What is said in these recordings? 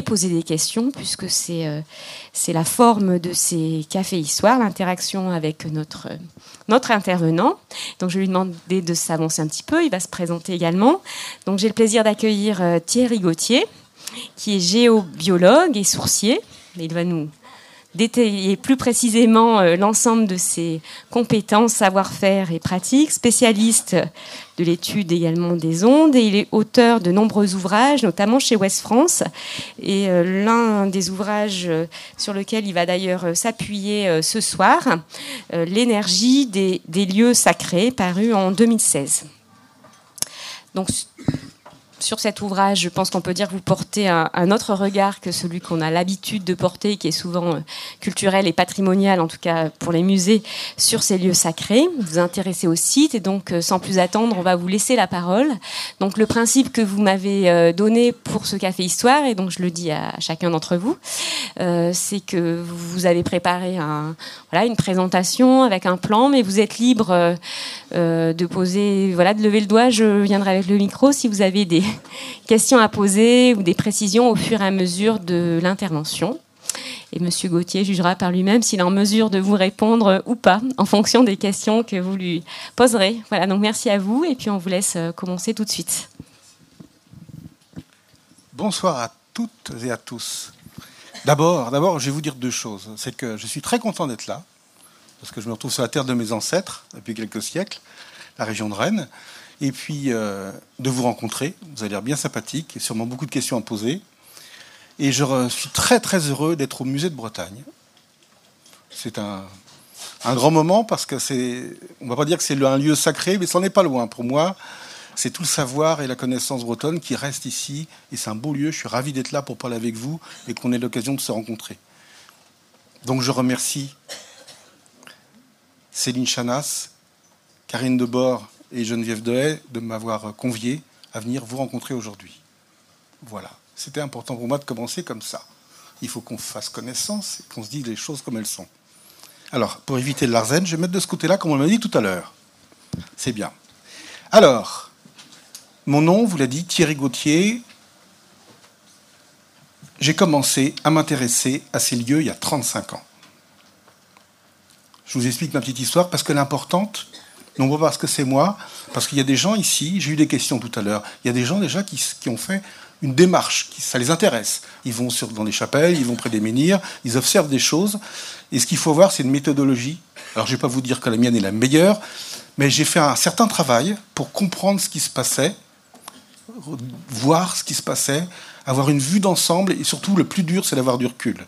poser des questions, puisque c'est euh, c'est la forme de ces cafés histoires, l'interaction avec notre, notre intervenant. Donc je vais lui demander de s'avancer un petit peu, il va se présenter également. Donc j'ai le plaisir d'accueillir euh, Thierry Gauthier, qui est géobiologue et sourcier. Il va nous détailler plus précisément euh, l'ensemble de ses compétences, savoir-faire et pratiques, spécialiste de l'étude également des ondes et il est auteur de nombreux ouvrages, notamment chez Ouest France. Et euh, l'un des ouvrages euh, sur lequel il va d'ailleurs s'appuyer ce soir, L'énergie des, des lieux sacrés, paru en 2016. Donc sur cet ouvrage, je pense qu'on peut dire que vous portez un, autre regard que celui qu'on a l'habitude de porter, qui est souvent euh, culturel et patrimonial, en tout cas pour les musées, sur ces lieux sacrés. Vous vous intéressez au site et donc, euh, sans plus attendre, on va vous laisser la parole. Donc, le principe que vous m'avez euh, donné pour ce café histoire, et donc je le dis à chacun d'entre vous, c'est que vous avez préparé voilà, une présentation avec un plan, mais vous êtes libre de poser, voilà, de lever le doigt. Je viendrai avec le micro si vous avez des questions à poser ou des précisions au fur et à mesure de l'intervention. Et Monsieur Gauthier jugera par lui-même s'il est en mesure de vous répondre ou pas, en fonction des questions que vous lui poserez. Voilà, donc merci à vous, et puis on vous laisse euh, commencer tout de suite. Bonsoir à toutes et à tous. D'abord, d'abord, je vais vous dire deux choses. C'est que je suis très content d'être là, parce que je me retrouve sur la terre de mes ancêtres depuis quelques siècles, la région de Rennes et puis euh, de vous rencontrer. Vous avez l'air bien sympathique, sûrement beaucoup de questions à poser. Et je suis très très heureux d'être au musée de Bretagne. C'est un, grand moment parce que c'est, on va pas dire que c'est un lieu sacré, mais ça n'est pas loin. Pour moi, c'est tout le savoir et la connaissance bretonne qui reste ici, et c'est un beau lieu. Je suis ravi d'être là pour parler avec vous et qu'on ait l'occasion de se rencontrer. Donc je remercie Céline Chanas, Karine Debord et Geneviève Dehaye de m'avoir convié à venir vous rencontrer aujourd'hui. Voilà, c'était important pour moi de commencer comme ça. Il faut qu'on fasse connaissance et qu'on se dise les choses comme elles sont. Alors, pour éviter le larzen, je vais mettre de ce côté-là, comme on l'a dit tout à l'heure. C'est bien. Alors, mon nom, vous l'a dit, Thierry Gauthier. J'ai commencé à m'intéresser à ces lieux il y a 35 ans. Je vous explique ma petite histoire parce que l'importante, non pas parce que c'est moi, parce qu'il y a des gens ici, j'ai eu des questions tout à l'heure, il y a des gens déjà qui, ont fait une démarche, qui, ça les intéresse. Ils vont dans des chapelles, ils vont près des menhirs, ils observent des choses. Et ce qu'il faut voir, c'est une méthodologie. Alors je ne vais pas vous dire que la mienne est la meilleure, mais j'ai fait un certain travail pour comprendre ce qui se passait, voir ce qui se passait, avoir une vue d'ensemble, et surtout le plus dur, c'est d'avoir du recul.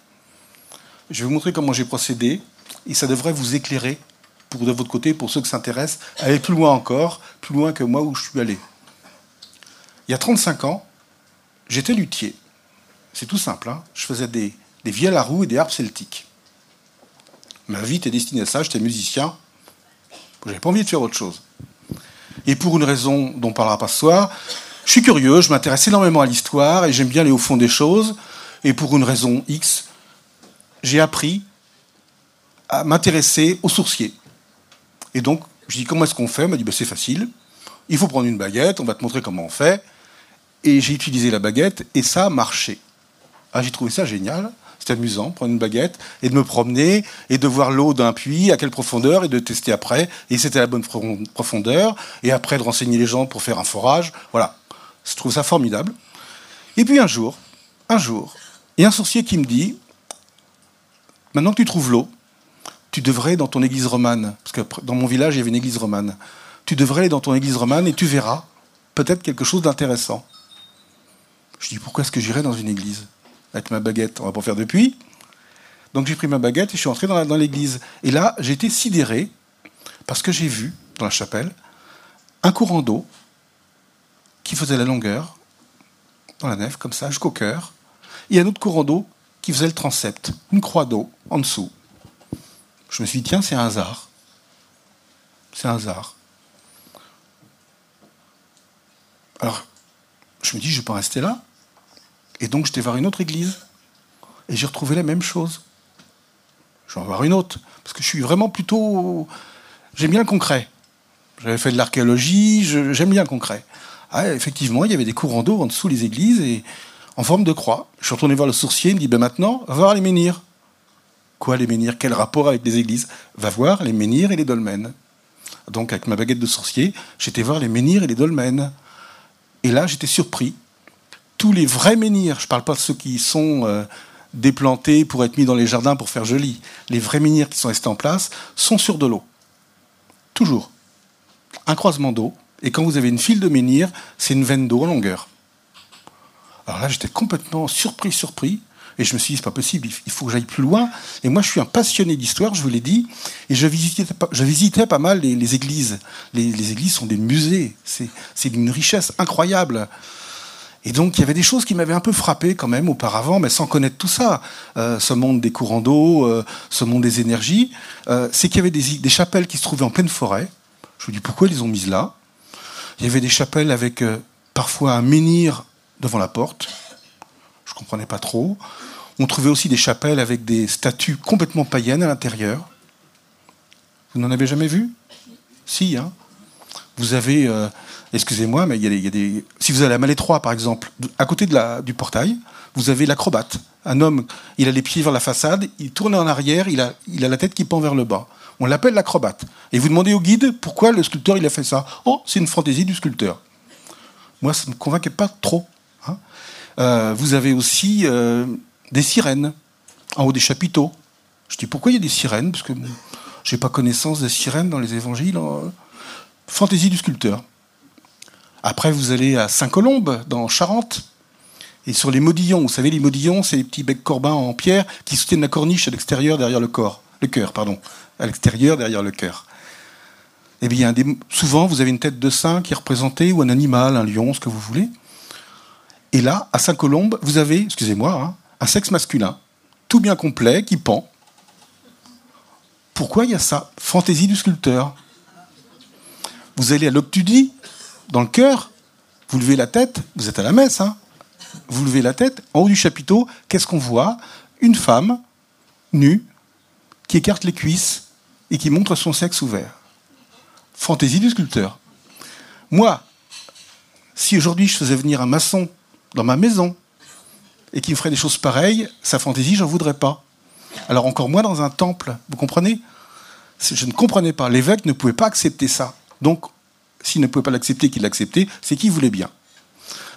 Je vais vous montrer comment j'ai procédé, et ça devrait vous éclairer de votre côté, pour ceux qui s'intéressent, aller plus loin encore, plus loin que moi où je suis allé. Il y a 35 ans, j'étais luthier. C'est tout simple. Hein. je faisais des, des vielles à roue et des harpes celtiques. Ma vie était destinée à ça. J'étais musicien. J'avais pas envie de faire autre chose. Et pour une raison dont on parlera pas ce soir, je suis curieux, je m'intéresse énormément à l'histoire et j'aime bien aller au fond des choses. Et pour une raison X, j'ai appris à m'intéresser aux sourciers. Et donc, je dis comment est-ce qu'on fait? Elle m'a dit bah, c'est facile. Il faut prendre une baguette, on va te montrer comment on fait. Et j'ai utilisé la baguette et ça a marché. Ah, j'ai trouvé ça génial. C'était amusant, prendre une baguette et de me promener et de voir l'eau d'un puits, à quelle profondeur, et de tester après. Et c'était la bonne profondeur. Et après, de renseigner les gens pour faire un forage. Voilà. Je trouve ça formidable. Et puis un jour, un jour, il y a un sourcier qui me dit Maintenant que tu trouves l'eau, tu devrais dans ton église romane, parce que dans mon village, il y avait une église romane, tu devrais aller dans ton église romane et tu verras peut-être quelque chose d'intéressant. Je dis, pourquoi est-ce que j'irais dans une église? Avec ma baguette, on va pas faire depuis. Donc j'ai pris ma baguette et je suis entré dans l'église. Et là, j'ai été sidéré, parce que j'ai vu, dans la chapelle, un courant d'eau qui faisait la longueur, dans la nef, comme ça, jusqu'au cœur, et un autre courant d'eau qui faisait le transept, une croix d'eau en dessous. Je me suis dit, tiens, c'est un hasard. C'est un hasard. Alors, je me dis, je ne vais pas rester là. Et donc, j'étais voir une autre église. Et j'ai retrouvé la même chose. Je vais en voir une autre. Parce que je suis vraiment plutôt. J'aime bien le concret. J'avais fait de l'archéologie, j'aime bien le concret. Ah, effectivement, il y avait des courants d'eau en dessous des églises. Et en forme de croix. Je suis retourné voir le sourcier, il me dit ben maintenant, va voir les menhirs. Quoi les menhirs? Quel rapport avec les églises? Va voir les menhirs et les dolmens. Donc avec ma baguette de sourcier, j'étais voir les menhirs et les dolmens. Et là, j'étais surpris. Tous les vrais menhirs, je ne parle pas de ceux qui sont euh, déplantés pour être mis dans les jardins pour faire joli, les vrais menhirs qui sont restés en place sont sur de l'eau. Toujours. Un croisement d'eau. Et quand vous avez une file de menhirs, c'est une veine d'eau en longueur. Alors là, j'étais complètement surpris, surpris. Et je me suis dit, c'est pas possible, il faut que j'aille plus loin. Et moi, je suis un passionné d'histoire, je vous l'ai dit. Et je visitais, je visitais pas mal les, églises. Les, églises sont des musées. C'est d'une richesse incroyable. Et donc, il y avait des choses qui m'avaient un peu frappé quand même auparavant, mais sans connaître tout ça. Euh, ce monde des courants d'eau, euh, ce monde des énergies. Euh, c'est qu'il y avait des, chapelles qui se trouvaient en pleine forêt. Je me dis, pourquoi ils les ont mises là Il y avait des chapelles avec parfois un menhir devant la porte. Je ne comprenais pas trop. On trouvait aussi des chapelles avec des statues complètement païennes à l'intérieur. Vous n'en avez jamais vu? Si, hein Vous avez, euh, excusez-moi, mais il y, a des, Si vous allez à Malétroit, par exemple, à côté du portail, vous avez l'acrobate. Un homme, il a les pieds vers la façade, il tourne en arrière, il a, la tête qui pend vers le bas. On l'appelle l'acrobate. Et vous demandez au guide pourquoi le sculpteur a fait ça. Oh, c'est une fantaisie du sculpteur. Moi, ça ne me convainquait pas trop. Euh, vous avez aussi euh, des sirènes en haut des chapiteaux. Je dis pourquoi il y a des sirènes? Parce que je n'ai pas connaissance des sirènes dans les évangiles. Fantaisie du sculpteur. Après, vous allez à Saint-Colombe, dans Charente. Et sur les modillons, vous savez, les modillons, c'est les petits becs corbins en pierre qui soutiennent la corniche à l'extérieur derrière le corps. Le cœur, pardon. À l'extérieur derrière le cœur. Eh bien, souvent, vous avez une tête de saint qui est représentée, ou un animal, un lion, ce que vous voulez. Et là, à Saint-Colombe, vous avez, excusez-moi, hein, un sexe masculin, tout bien complet, qui pend. Pourquoi il y a ça? Fantaisie du sculpteur. Vous allez à l'Octudie, dans le cœur, vous levez la tête, vous êtes à la messe, hein vous levez la tête, en haut du chapiteau, qu'est-ce qu'on voit? Une femme, nue, qui écarte les cuisses et qui montre son sexe ouvert. Fantaisie du sculpteur. Moi, si aujourd'hui je faisais venir un maçon dans ma maison et qui me ferait des choses pareilles, sa fantaisie, j'en voudrais pas. Alors encore moins dans un temple, vous comprenez? Je ne comprenais pas. L'évêque ne pouvait pas accepter ça. Donc, s'il ne pouvait pas l'accepter, qu'il l'acceptait, c'est qu'il voulait bien.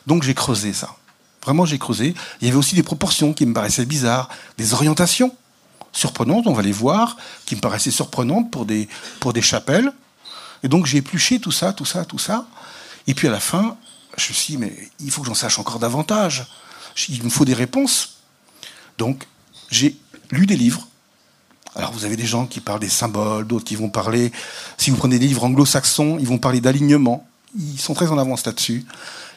Donc j'ai creusé ça. Vraiment, j'ai creusé. Il y avait aussi des proportions qui me paraissaient bizarres, des orientations surprenantes, on va les voir, qui me paraissaient surprenantes pour des, pour des chapelles. Et donc j'ai épluché tout ça, tout ça, tout ça. Et puis à la fin, je me suis dit, mais il faut que j'en sache encore davantage. Il me faut des réponses. Donc, j'ai lu des livres. Alors, vous avez des gens qui parlent des symboles, d'autres qui vont parler. Si vous prenez des livres anglo-saxons, ils vont parler d'alignement. Ils sont très en avance là-dessus.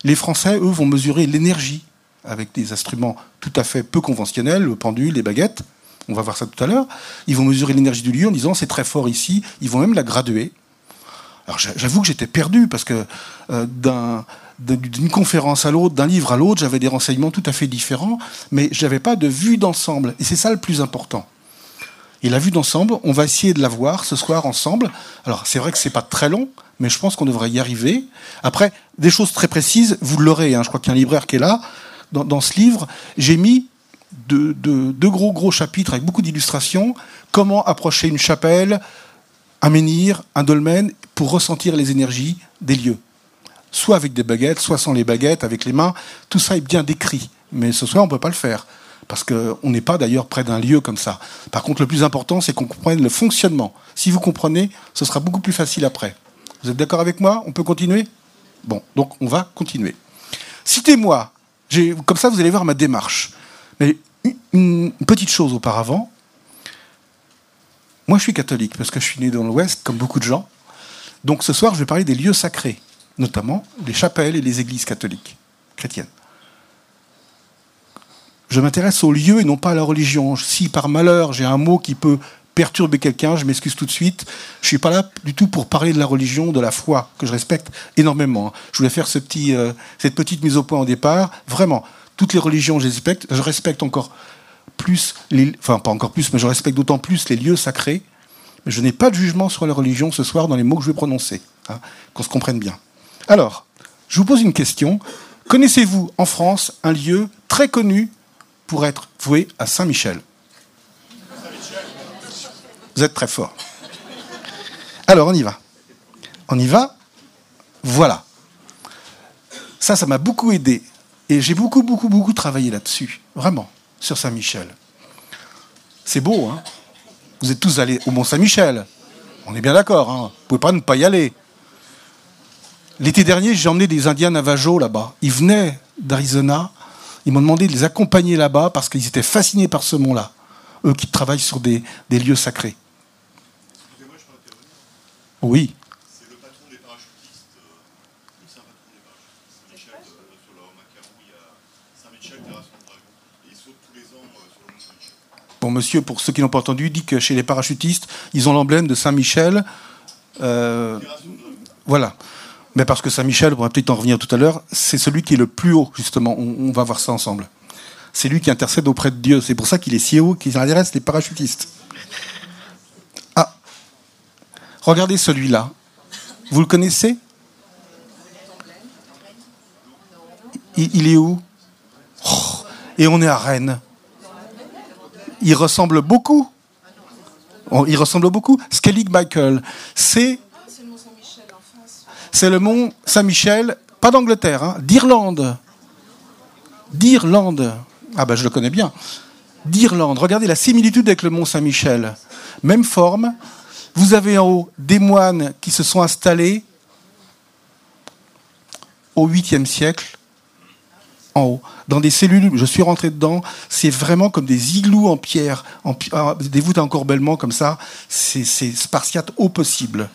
Les Français, eux, vont mesurer l'énergie avec des instruments tout à fait peu conventionnels, le pendule, les baguettes. On va voir ça tout à l'heure. Ils vont mesurer l'énergie du lieu en disant c'est très fort ici. Ils vont même la graduer. Alors j'avoue que j'étais perdu parce que euh, d'un d'une conférence à l'autre, d'un livre à l'autre, j'avais des renseignements tout à fait différents, mais je n'avais pas de vue d'ensemble. Et c'est ça le plus important. Et la vue d'ensemble, on va essayer de la voir ce soir ensemble. Alors c'est vrai que c'est pas très long, mais je pense qu'on devrait y arriver. Après, des choses très précises, vous l'aurez. Hein. je crois qu'il y a un libraire qui est là. Dans, ce livre, j'ai mis deux, deux, gros gros chapitres avec beaucoup d'illustrations. Comment approcher une chapelle, un menhir, un dolmen, pour ressentir les énergies des lieux soit avec des baguettes, soit sans les baguettes, avec les mains. Tout ça est bien décrit. Mais ce soir, on ne peut pas le faire. Parce qu'on n'est pas d'ailleurs près d'un lieu comme ça. Par contre, le plus important, c'est qu'on comprenne le fonctionnement. Si vous comprenez, ce sera beaucoup plus facile après. Vous êtes d'accord avec moi? On peut continuer? Bon, donc on va continuer. Citez-moi. Comme ça, vous allez voir ma démarche. Mais une petite chose auparavant. Moi, je suis catholique parce que je suis né dans l'Ouest, comme beaucoup de gens. Donc ce soir, je vais parler des lieux sacrés notamment les chapelles et les églises catholiques, chrétiennes. Je m'intéresse au lieu et non pas à la religion. Si par malheur j'ai un mot qui peut perturber quelqu'un, je m'excuse tout de suite. Je ne suis pas là du tout pour parler de la religion, de la foi, que je respecte énormément. Je voulais faire ce petit, euh, cette petite mise au point au départ. Vraiment, toutes les religions, je respecte. Je respecte encore plus, les, enfin pas encore plus, mais je respecte d'autant plus les lieux sacrés. Mais je n'ai pas de jugement sur la religion ce soir dans les mots que je vais prononcer, hein, qu'on se comprenne bien. Alors, je vous pose une question. Connaissez-vous en France un lieu très connu pour être voué à Saint-Michel? Vous êtes très fort. Alors, on y va. On y va. Voilà. Ça, ça m'a beaucoup aidé. Et j'ai beaucoup, beaucoup, beaucoup travaillé là-dessus. Vraiment, sur Saint-Michel. C'est beau, hein? Vous êtes tous allés au Mont-Saint-Michel. On est bien d'accord, hein? Vous pouvez pas ne pas y aller. L'été dernier, j'ai emmené des Indiens Navajo là-bas. Ils venaient d'Arizona. Ils m'ont demandé de les accompagner là-bas parce qu'ils étaient fascinés par ce mont-là. Eux qui travaillent sur des, des lieux sacrés. Excusez-moi, je peux intervenir Oui. C'est le patron des parachutistes, le saint patron des parachutistes, Saint-Michel, sur le Macarou, il y a Saint-Michel, Terrasse de Dragon. Et ils sautent tous les ans sur le Mont Saint-Michel. Bon, monsieur, pour ceux qui n'ont pas entendu, dit que chez les parachutistes, ils ont l'emblème de Saint-Michel. Euh, voilà. Mais parce que Saint-Michel, on va peut-être en revenir tout à l'heure, c'est celui qui est le plus haut, justement. On, va voir ça ensemble. C'est lui qui intercède auprès de Dieu. C'est pour ça qu'il est si haut qu'il intéresse les parachutistes. Ah Regardez celui-là. Vous le connaissez? Il, est où? Oh, Et on est à Rennes. Il ressemble beaucoup. Oh, il ressemble beaucoup. Skellig Michael, c'est c'est le mont Saint-Michel, pas d'Angleterre, hein, d'Irlande. D'Irlande. Ah ben je le connais bien. D'Irlande. Regardez la similitude avec le mont Saint-Michel. Même forme. Vous avez en haut des moines qui se sont installés au 8e siècle, en haut, dans des cellules. Je suis rentré dedans. C'est vraiment comme des igloos en pierre, en, des voûtes encorbellement comme ça. C'est spartiate au possible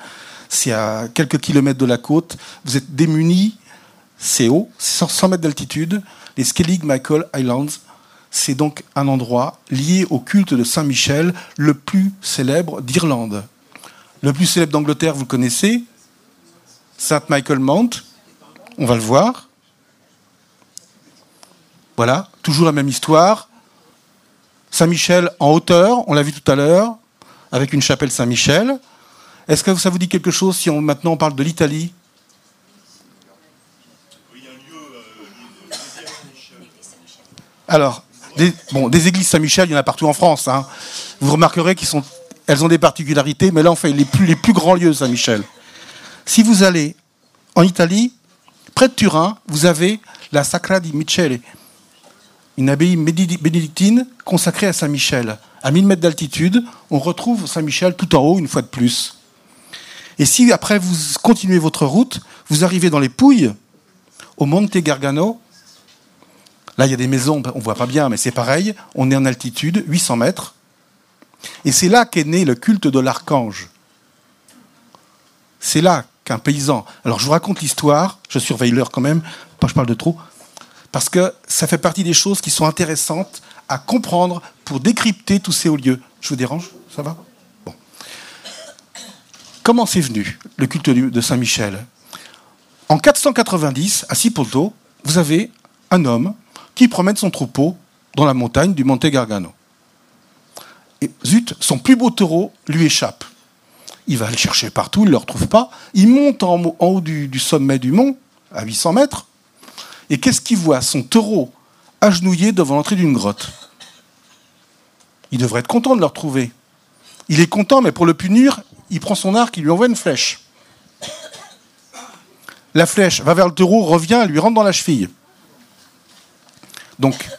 c'est à quelques kilomètres de la côte, vous êtes démunis, c'est haut, 100 mètres d'altitude, les Skellig Michael Islands, c'est donc un endroit lié au culte de Saint-Michel, le plus célèbre d'Irlande. Le plus célèbre d'Angleterre, vous le connaissez, Saint Michael Mount, on va le voir. Voilà, toujours la même histoire. Saint-Michel en hauteur, on l'a vu tout à l'heure, avec une chapelle Saint-Michel. Est-ce que ça vous dit quelque chose si on, maintenant on parle de l'Italie? Alors, des, bon, des églises Saint-Michel, il y en a partout en France. Hein. Vous remarquerez qu'elles ont des particularités, mais là, on fait les plus, les plus grands lieux Saint-Michel. Si vous allez en Italie, près de Turin, vous avez la Sacra di Michele, une abbaye bénédictine consacrée à Saint-Michel. À 1000 mètres d'altitude, on retrouve Saint-Michel tout en haut, une fois de plus. Et si après vous continuez votre route, vous arrivez dans les Pouilles, au Monte Gargano, là il y a des maisons, on ne voit pas bien, mais c'est pareil, on est en altitude, 800 mètres, et c'est là qu'est né le culte de l'archange. C'est là qu'un paysan. Alors je vous raconte l'histoire, je surveille l'heure quand même, pas je parle de trop, parce que ça fait partie des choses qui sont intéressantes à comprendre pour décrypter tous ces hauts lieux. Je vous dérange? Ça va? Comment c'est venu, le culte de Saint-Michel? En 490, à Ciponto, vous avez un homme qui promène son troupeau dans la montagne du Monte Gargano. Et zut, son plus beau taureau lui échappe. Il va le chercher partout, il ne le retrouve pas. Il monte en, haut du, du, sommet du mont, à 800 mètres. Et qu'est-ce qu'il voit? Son taureau agenouillé devant l'entrée d'une grotte. Il devrait être content de le retrouver. Il est content, mais pour le punir, il prend son arc, il lui envoie une flèche. La flèche va vers le taureau, revient, lui rentre dans la cheville. Donc,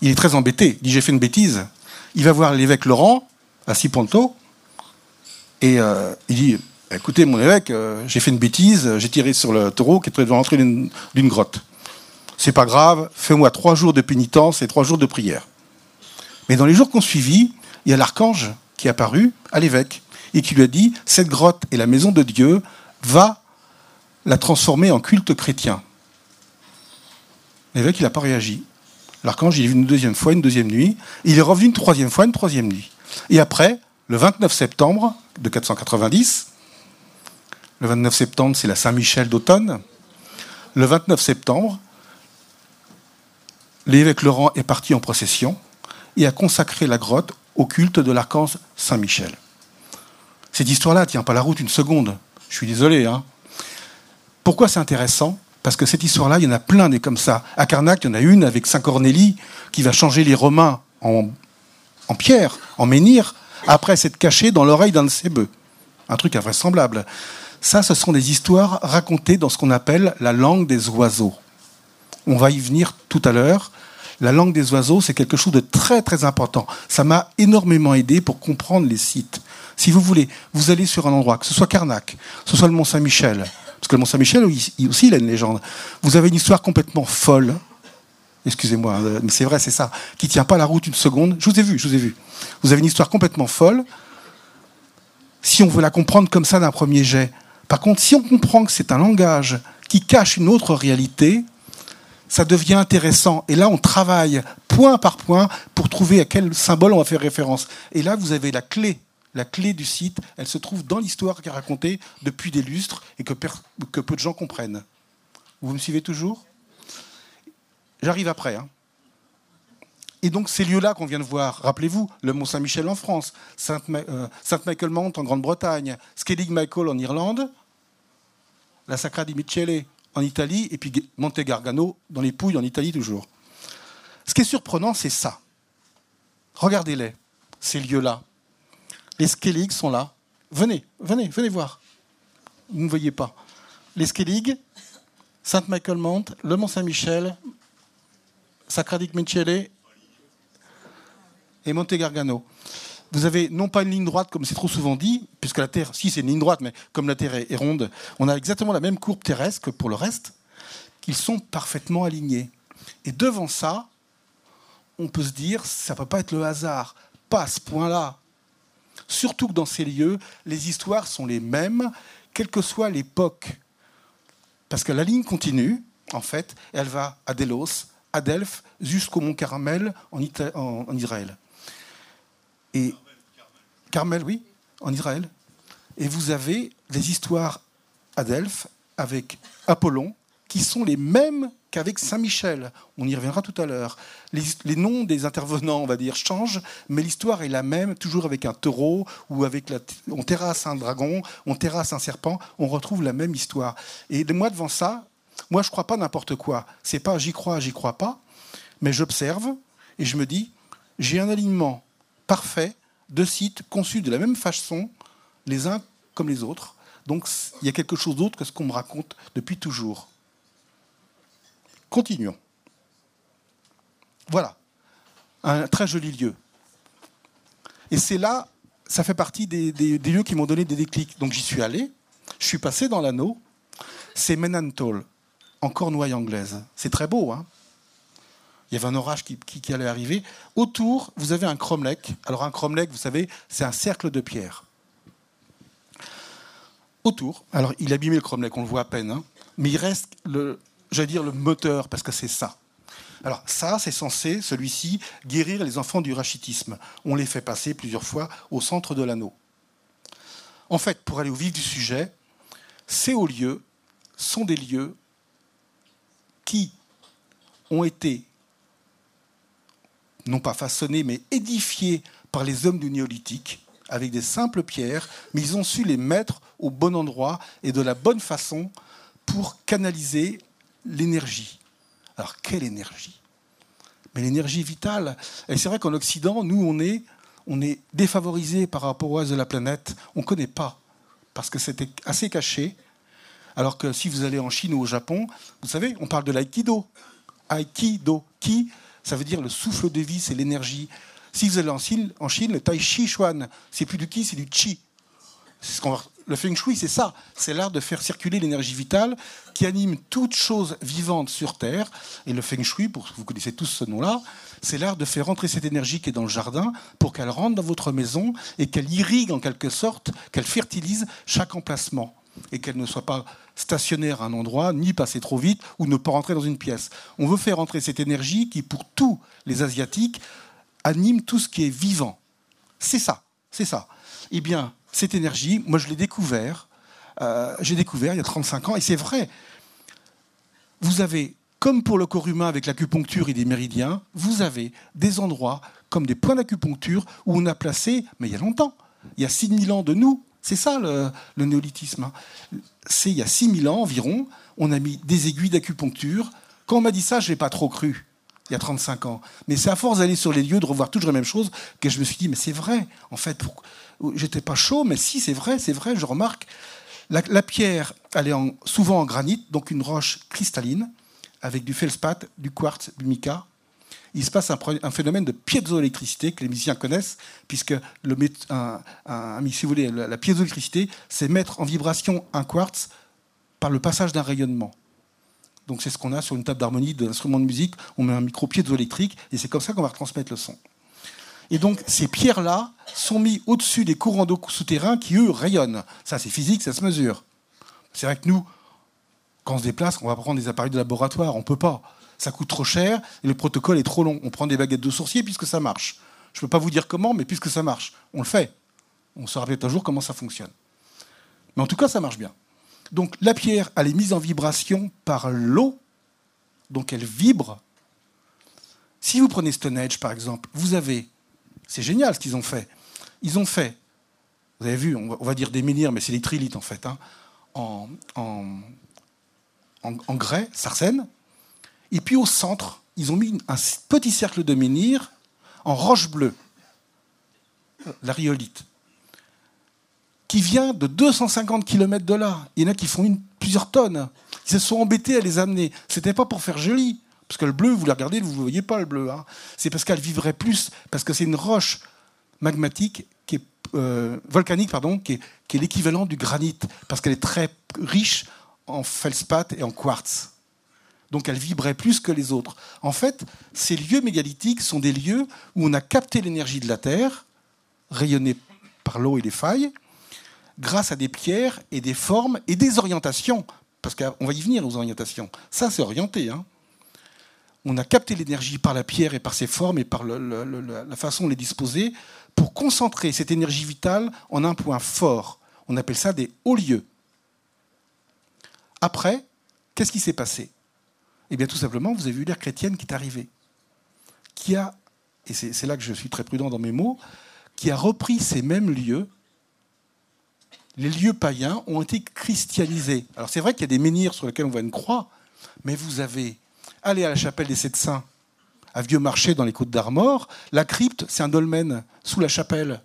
il est très embêté. Il dit J'ai fait une bêtise. Il va voir l'évêque Laurent, à Ciponto, et euh, il dit Écoutez, mon évêque, euh, j'ai fait une bêtise, j'ai tiré sur le taureau qui est devant l'entrée d'une grotte. C'est pas grave, fais-moi trois jours de pénitence et trois jours de prière. Mais dans les jours qu'on suivit, il y a l'archange qui est apparu à l'évêque et qui lui a dit Cette grotte est la maison de Dieu, va la transformer en culte chrétien. L'évêque, il n'a pas réagi. L'archange, il est venu une deuxième fois, une deuxième nuit. il est revenu une troisième fois, une troisième nuit. Et après, le 29 septembre de 490, le 29 septembre, c'est la Saint-Michel d'automne. Le 29 septembre, l'évêque Laurent est parti en procession et a consacré la grotte au culte de l'archange Saint-Michel. Cette histoire-là tient pas la route une seconde. Je suis désolé. Hein. Pourquoi c'est intéressant? Parce que cette histoire-là, il y en a plein des comme ça. À Carnac, il y en a une avec Saint Cornélie qui va changer les Romains en, en pierre, en menhir, après s'être caché dans l'oreille d'un de ses bœufs. Un truc invraisemblable. Ça, ce sont des histoires racontées dans ce qu'on appelle la langue des oiseaux. On va y venir tout à l'heure. La langue des oiseaux, c'est quelque chose de très très important. Ça m'a énormément aidé pour comprendre les sites. Si vous voulez, vous allez sur un endroit, que ce soit Carnac, que ce soit le Mont Saint-Michel, parce que le Mont Saint-Michel aussi, il a une légende. Vous avez une histoire complètement folle. Excusez-moi, hein, mais c'est vrai, c'est ça, qui tient pas la route une seconde. Je vous ai vu, je vous ai vu. Vous avez une histoire complètement folle. Si on veut la comprendre comme ça d'un premier jet, par contre, si on comprend que c'est un langage qui cache une autre réalité, ça devient intéressant. Et là, on travaille point par point pour trouver à quel symbole on va faire référence. Et là, vous avez la clé. La clé du site, elle se trouve dans l'histoire qui est racontée depuis des lustres et que, peu de gens comprennent. Vous me suivez toujours? J'arrive après. Hein. Et donc ces lieux-là qu'on vient de voir, rappelez-vous, le Mont Saint-Michel en France, euh, Saint-Michael Mount en Grande-Bretagne, Skellig Michael en Irlande, la Sacra di Michele en Italie, et puis Monte Gargano dans les Pouilles en Italie toujours. Ce qui est surprenant, c'est ça. Regardez-les, ces lieux-là. Les Skellig sont là. Venez, venez, venez voir. Vous ne voyez pas. Les Skellig, Saint-Michael Mount, le Mont Saint-Michel, Sacra di Michele et Monte Gargano. Vous avez non pas une ligne droite comme c'est trop souvent dit, puisque la Terre, si c'est une ligne droite, mais comme la Terre est, ronde, on a exactement la même courbe terrestre que pour le reste, qu'ils sont parfaitement alignés. Et devant ça, on peut se dire, ça ne peut pas être le hasard, pas à ce point-là. Surtout que dans ces lieux, les histoires sont les mêmes, quelle que soit l'époque. Parce que la ligne continue, en fait, elle va à Delos, à Delphes, jusqu'au mont Carmel en Israël. Et Carmel, oui, en Israël. Et vous avez des histoires à Delphes avec Apollon qui sont les mêmes qu'avec Saint-Michel. On y reviendra tout à l'heure. Les, noms des intervenants, on va dire, changent, mais l'histoire est la même, toujours avec un taureau ou avec la, on terrasse un dragon, on terrasse un serpent, on retrouve la même histoire. Et moi devant ça, moi je crois pas n'importe quoi. C'est pas j'y crois, j'y crois pas, mais j'observe et je me dis j'ai un alignement parfait de sites conçus de la même façon, les uns comme les autres. Donc il y a quelque chose d'autre que ce qu'on me raconte depuis toujours. Continuons. Voilà, un très joli lieu. Et c'est là, ça fait partie des, lieux qui m'ont donné des déclics. Donc j'y suis allé, je suis passé dans l'anneau. C'est Menantol, en cornouaille anglaise. C'est très beau, hein il y avait un orage qui, allait arriver. Autour, vous avez un cromlech. Alors un cromlech, vous savez, c'est un cercle de pierre. Autour, alors il a abîmé le cromlech, on le voit à peine, hein. mais il reste le, j'allais dire le moteur, parce que c'est ça. Alors ça, c'est censé, celui-ci, guérir les enfants du rachitisme. On les fait passer plusieurs fois au centre de l'anneau. En fait, pour aller au vif du sujet, ces hauts lieux sont des lieux qui ont été non pas façonnés, mais édifiés par les hommes du néolithique, avec des simples pierres, mais ils ont su les mettre au bon endroit et de la bonne façon pour canaliser l'énergie. Alors, quelle énergie? Mais l'énergie vitale. Et c'est vrai qu'en Occident, nous, on est, on est défavorisé par rapport au reste de la planète. On ne connaît pas, parce que c'était assez caché. Alors que si vous allez en Chine ou au Japon, vous savez, on parle de l'aïkido. Aikido, qui ça veut dire le souffle de vie, c'est l'énergie. Si vous allez en Chine, en Chine le Tai Chi Chuan, c'est plus du Qi, c'est du Chi. Le Feng Shui, c'est ça. C'est l'art de faire circuler l'énergie vitale qui anime toute chose vivante sur Terre. Et le Feng Shui, pour, vous connaissez tous ce nom-là, c'est l'art de faire rentrer cette énergie qui est dans le jardin pour qu'elle rentre dans votre maison et qu'elle irrigue en quelque sorte, qu'elle fertilise chaque emplacement et qu'elle ne soit pas stationnaire à un endroit, ni passer trop vite, ou ne pas rentrer dans une pièce. On veut faire entrer cette énergie qui, pour tous les Asiatiques, anime tout ce qui est vivant. C'est ça, c'est ça. Eh bien, cette énergie, moi je l'ai découvert, euh, j'ai découvert il y a 35 ans, et c'est vrai, vous avez, comme pour le corps humain avec l'acupuncture et des méridiens, vous avez des endroits comme des points d'acupuncture où on a placé, mais il y a longtemps, il y a 6000 ans de nous, C'est ça le, néolithisme. Hein. C'est il y a 6000 ans environ, on a mis des aiguilles d'acupuncture. Quand on m'a dit ça, je n'ai pas trop cru, il y a 35 ans. Mais c'est à force d'aller sur les lieux, de revoir toujours la même chose, que je me suis dit, mais c'est vrai, en fait. J'étais pas chaud, mais si, c'est vrai, c'est vrai, je remarque. La, pierre, elle est souvent en granit, donc une roche cristalline, avec du feldspath, du quartz, du mica, il se passe un, phénomène de piézoélectricité que les musiciens connaissent, puisque si vous voulez, la, piézoélectricité, c'est mettre en vibration un quartz par le passage d'un rayonnement. Donc c'est ce qu'on a sur une table d'harmonie d'un instrument de musique. On met un micro piézoélectrique et c'est comme ça qu'on va retransmettre le son. Et donc ces pierres-là sont mises au-dessus des courants d'eau souterrains qui, eux, rayonnent. Ça, c'est physique, ça se mesure. C'est vrai que nous, quand on se déplace, on va prendre des appareils de laboratoire. On ne peut pas ça coûte trop cher et le protocole est trop long. On prend des baguettes de sourcier puisque ça marche. Je ne peux pas vous dire comment, mais puisque ça marche, on le fait. On saura peut-être un jour comment ça fonctionne. Mais en tout cas, ça marche bien. Donc la pierre, elle est mise en vibration par l'eau, donc elle vibre. Si vous prenez Stonehenge, par exemple, vous avez, c'est génial ce qu'ils ont fait. Ils ont fait, vous avez vu, on va, dire des menhirs, mais c'est des trilithes en fait, hein, en, en, grès, sarcène, et puis au centre, ils ont mis un petit cercle de menhir en roche bleue, la rhyolite, qui vient de 250 km de là. Il y en a qui font plusieurs tonnes. Ils se sont embêtés à les amener. C'était pas pour faire joli, parce que le bleu, vous le regardez, vous ne voyez pas le bleu. Hein. C'est parce qu'elle vivrait plus, parce que c'est une roche magmatique euh, volcanique, pardon, qui est, qui est l'équivalent du granit, parce qu'elle est très riche en feldspath et en quartz donc elle vibrait plus que les autres. En fait, ces lieux mégalithiques sont des lieux où on a capté l'énergie de la Terre, rayonnée par l'eau et les failles, grâce à des pierres et des formes et des orientations. Parce qu'on va y venir aux orientations. Ça, c'est orienté. Hein. On a capté l'énergie par la pierre et par ses formes et par la façon de les disposer pour concentrer cette énergie vitale en un point fort. On appelle ça des hauts lieux. Après, qu'est-ce qui s'est passé? Eh bien, tout simplement, vous avez vu l'ère chrétienne qui est arrivée, qui a, et c'est là que je suis très prudent dans mes mots, qui a repris ces mêmes lieux. Les lieux païens ont été christianisés. Alors c'est vrai qu'il y a des menhirs sur lesquels on voit une croix, mais vous avez, allez à la chapelle des Sept Saints, à Vieux Marché dans les Côtes d'Armor, la crypte, c'est un dolmen sous la chapelle.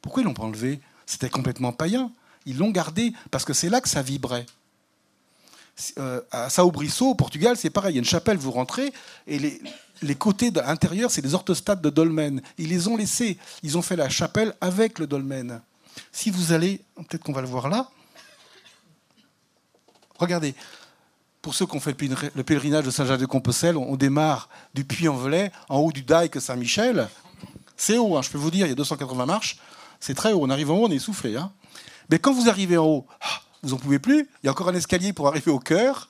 Pourquoi ils l'ont pas enlevé? C'était complètement païen. Ils l'ont gardé parce que c'est là que ça vibrait. Euh, à Sao Brisso, au Portugal, c'est pareil. Il y a une chapelle, vous rentrez, et les, les côtés de l'intérieur, c'est des orthostates de dolmen. Ils les ont laissés. Ils ont fait la chapelle avec le dolmen. Si vous allez, peut-être qu'on va le voir là. Regardez, pour ceux qui ont fait le pèlerinage de Saint-Jacques-de-Compostelle, on démarre du Puy-en-Velay, en haut du Dike Saint-Michel. C'est haut, hein, je peux vous dire, il y a 280 marches. C'est très haut. On arrive en haut, on est essoufflé. Hein. Mais quand vous arrivez en haut, ah, vous n'en pouvez plus. Il y a encore un escalier pour arriver au cœur.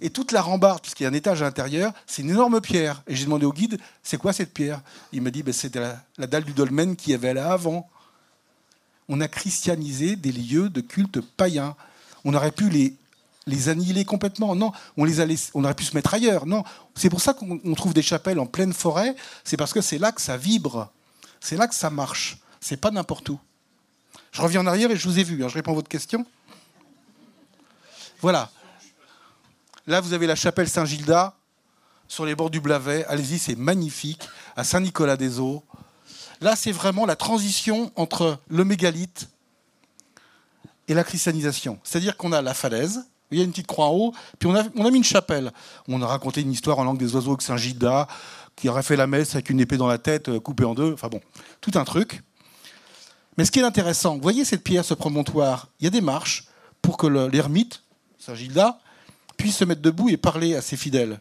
Et toute la rambarde, puisqu'il y a un étage à l'intérieur, c'est une énorme pierre. Et j'ai demandé au guide, c'est quoi cette pierre? Il m'a dit, ben, c'est la, dalle du dolmen qui avait là avant. On a christianisé des lieux de culte païens. On aurait pu les, les annihiler complètement. Non, on, aurait pu se mettre ailleurs. Non, c'est pour ça qu'on trouve des chapelles en pleine forêt. C'est parce que c'est là que ça vibre. C'est là que ça marche. C'est pas n'importe où. Je reviens en arrière et je vous ai vu. Hein. je réponds à votre question. Voilà. Là, vous avez la chapelle Saint-Gilda sur les bords du Blavet. Allez-y, c'est magnifique. À Saint-Nicolas-des-Eaux. Là, c'est vraiment la transition entre le mégalithe et la christianisation. C'est-à-dire qu'on a la falaise, il y a une petite croix en haut, puis on a, mis une chapelle. On a raconté une histoire en langue des oiseaux avec Saint-Gilda, qui aurait fait la messe avec une épée dans la tête, euh, coupée en deux. Enfin bon, tout un truc. Mais ce qui est intéressant, vous voyez cette pierre, ce promontoire, il y a des marches pour que l'ermite Saint Gilda, puisse se mettre debout et parler à ses fidèles.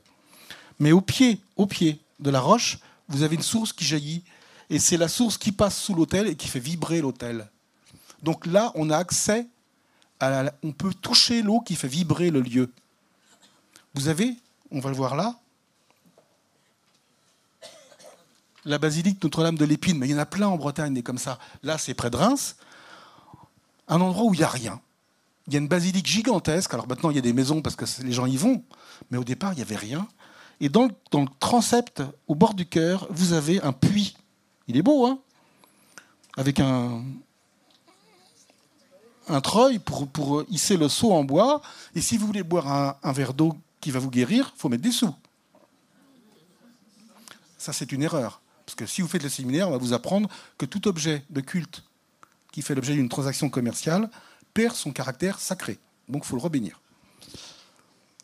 Mais au pied, au pied de la roche, vous avez une source qui jaillit, et c'est la source qui passe sous l'autel et qui fait vibrer l'autel. Donc là, on a accès on peut toucher l'eau qui fait vibrer le lieu. Vous avez, on va le voir là, la basilique Notre-Dame de l'Épine, mais il y en a plein en Bretagne des comme ça. Là, c'est près de Reims, un endroit où il n'y a rien. Il y a une basilique gigantesque. Alors maintenant, il y a des maisons parce que les gens y vont. Mais au départ, il n'y avait rien. Et dans le, transept, au bord du cœur, vous avez un puits. Il est beau, hein? Avec un, un treuil pour, pour hisser le seau en bois. Et si vous voulez boire un, verre d'eau qui va vous guérir, il faut mettre des sous. Ça, c'est une erreur. Parce que si vous faites le séminaire, on va vous apprendre que tout objet de culte qui fait l'objet d'une transaction commerciale perd son caractère sacré. Donc il faut le rebénir.